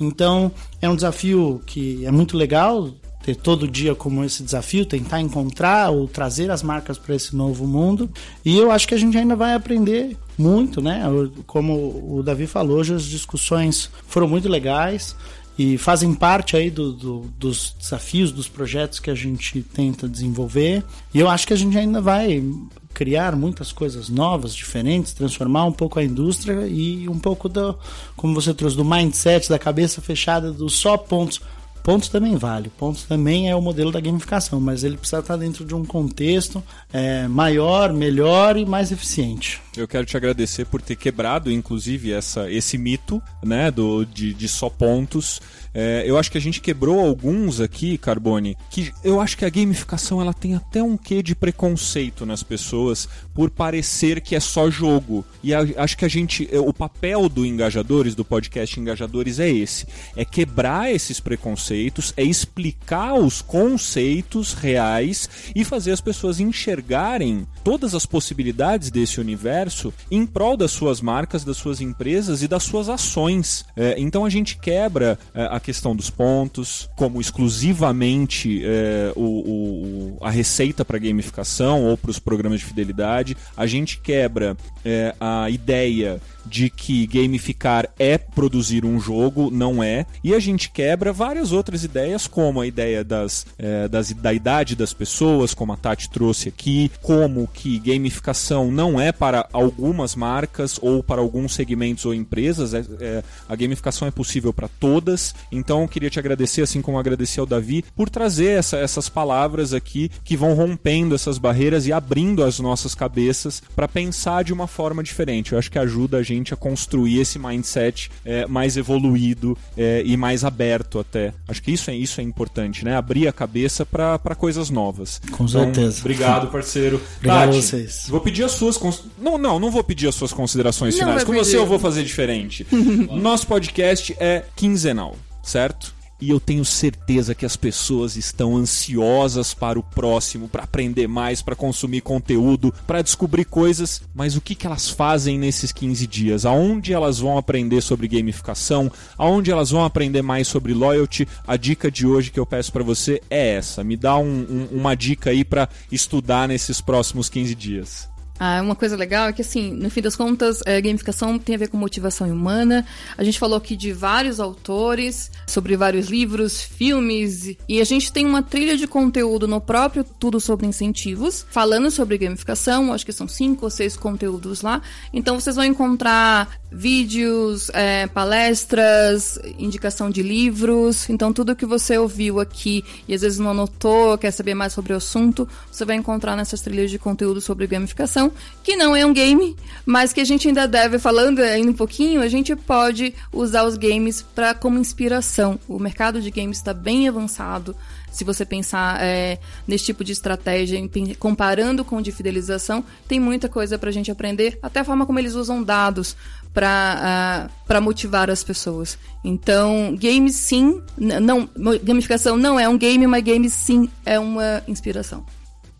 Então, é um desafio que é muito legal ter todo dia como esse desafio, tentar encontrar ou trazer as marcas para esse novo mundo. E eu acho que a gente ainda vai aprender muito, né? Como o Davi falou, hoje as discussões foram muito legais e fazem parte aí do, do, dos desafios, dos projetos que a gente tenta desenvolver. E eu acho que a gente ainda vai criar muitas coisas novas, diferentes, transformar um pouco a indústria e um pouco do, como você trouxe, do mindset, da cabeça fechada, dos só pontos. Pontos também vale, pontos também é o modelo da gamificação, mas ele precisa estar dentro de um contexto é, maior, melhor e mais eficiente. Eu quero te agradecer por ter quebrado, inclusive, essa, esse mito né, do, de, de só pontos. É, eu acho que a gente quebrou alguns aqui, Carbone, que eu acho que a gamificação ela tem até um quê de preconceito nas pessoas por parecer que é só jogo. E a, acho que a gente, é, o papel do Engajadores, do podcast Engajadores, é esse: é quebrar esses preconceitos, é explicar os conceitos reais e fazer as pessoas enxergarem todas as possibilidades desse universo em prol das suas marcas, das suas empresas e das suas ações. É, então a gente quebra é, a questão dos pontos como exclusivamente é, o, o, a receita para gamificação ou para os programas de fidelidade. A gente quebra é, a ideia de que gamificar é produzir um jogo, não é. E a gente quebra várias outras ideias, como a ideia das, é, das, da idade das pessoas, como a Tati trouxe aqui, como que gamificação não é para algumas marcas ou para alguns segmentos ou empresas. É, é, a gamificação é possível para todas. Então eu queria te agradecer, assim como agradecer ao Davi, por trazer essa, essas palavras aqui que vão rompendo essas barreiras e abrindo as nossas cabeças para pensar de uma forma diferente. Eu acho que ajuda a gente gente a construir esse mindset é, mais evoluído é, e mais aberto até. Acho que isso é, isso é importante, né? Abrir a cabeça para coisas novas. Com então, certeza. Obrigado, parceiro. Obrigado Tati, a vocês. Vou pedir as suas. Cons... Não, não, não vou pedir as suas considerações não finais. Com você eu vou fazer diferente. Nosso podcast é quinzenal, certo? E eu tenho certeza que as pessoas estão ansiosas para o próximo, para aprender mais, para consumir conteúdo, para descobrir coisas, mas o que, que elas fazem nesses 15 dias? Aonde elas vão aprender sobre gamificação? Aonde elas vão aprender mais sobre loyalty? A dica de hoje que eu peço para você é essa. Me dá um, um, uma dica aí para estudar nesses próximos 15 dias. Ah, uma coisa legal é que, assim, no fim das contas, é, gamificação tem a ver com motivação humana. A gente falou aqui de vários autores, sobre vários livros, filmes, e a gente tem uma trilha de conteúdo no próprio Tudo Sobre Incentivos, falando sobre gamificação. Acho que são cinco ou seis conteúdos lá. Então, vocês vão encontrar vídeos, é, palestras, indicação de livros. Então, tudo que você ouviu aqui e às vezes não anotou, quer saber mais sobre o assunto, você vai encontrar nessas trilhas de conteúdo sobre gamificação que não é um game, mas que a gente ainda deve, falando ainda um pouquinho, a gente pode usar os games para como inspiração. O mercado de games está bem avançado. Se você pensar é, nesse tipo de estratégia, comparando com o de fidelização, tem muita coisa para a gente aprender, até a forma como eles usam dados para uh, para motivar as pessoas. Então, games sim, não, gamificação não é um game, mas games sim é uma inspiração.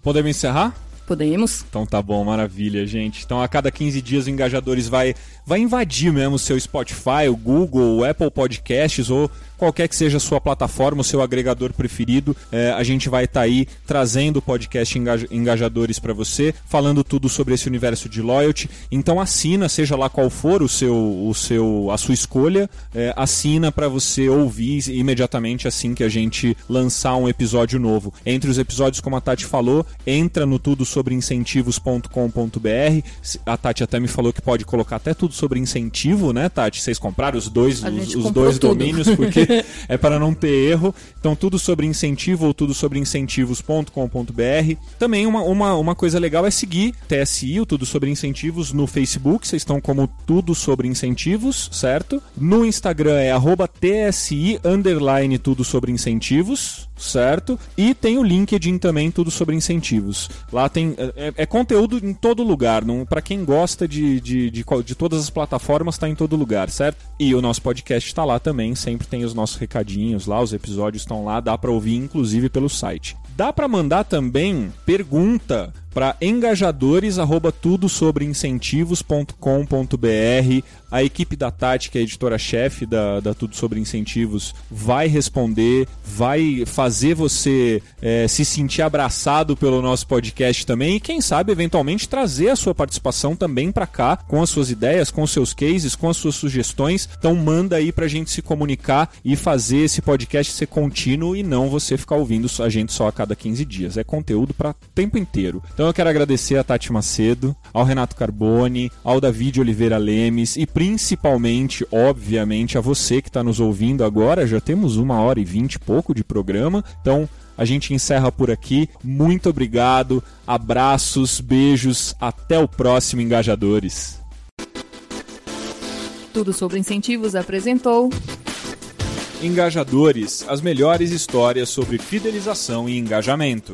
Podemos encerrar? Podemos. Então tá bom, maravilha, gente. Então a cada 15 dias o Engajadores vai, vai invadir mesmo o seu Spotify, o Google, o Apple Podcasts ou qualquer que seja a sua plataforma, o seu agregador preferido. É, a gente vai estar tá aí trazendo podcast Engajadores para você, falando tudo sobre esse universo de loyalty. Então assina, seja lá qual for o seu, o seu, a sua escolha, é, assina para você ouvir imediatamente assim que a gente lançar um episódio novo. Entre os episódios, como a Tati falou, entra no tudo sobre incentivos.com.br. A Tati até me falou que pode colocar até tudo sobre incentivo, né, Tati? Vocês compraram os dois, os, os dois tudo. domínios, porque é para não ter erro. Então, tudo sobre incentivo ou tudo sobre incentivos.com.br. Também uma, uma, uma coisa legal é seguir TSI, o Tudo Sobre Incentivos, no Facebook. Vocês estão como Tudo Sobre Incentivos, certo? No Instagram é arroba TSI, underline Tudo Sobre Incentivos, certo? E tem o LinkedIn também, Tudo Sobre Incentivos. Lá tem... É, é conteúdo em todo lugar. Para quem gosta de, de, de, de todas as plataformas, está em todo lugar, certo? E o nosso podcast está lá também, sempre tem os nossos recadinhos lá, os episódios estão lá, dá para ouvir inclusive pelo site. Dá para mandar também pergunta para engajadores@tudosobreincentivos.com.br. A equipe da Tati, que é a editora-chefe da, da Tudo Sobre Incentivos, vai responder, vai fazer você é, se sentir abraçado pelo nosso podcast também e, quem sabe, eventualmente trazer a sua participação também para cá com as suas ideias, com os seus cases, com as suas sugestões. Então, manda aí para a gente se comunicar e fazer esse podcast ser contínuo e não você ficar ouvindo a gente só a cada 15 dias. É conteúdo para tempo inteiro. Então, eu quero agradecer a Tati Macedo, ao Renato Carboni, ao David Oliveira Lemes e principalmente, obviamente, a você que está nos ouvindo agora. Já temos uma hora e vinte e pouco de programa, então a gente encerra por aqui. Muito obrigado, abraços, beijos, até o próximo Engajadores. Tudo sobre incentivos apresentou. Engajadores as melhores histórias sobre fidelização e engajamento.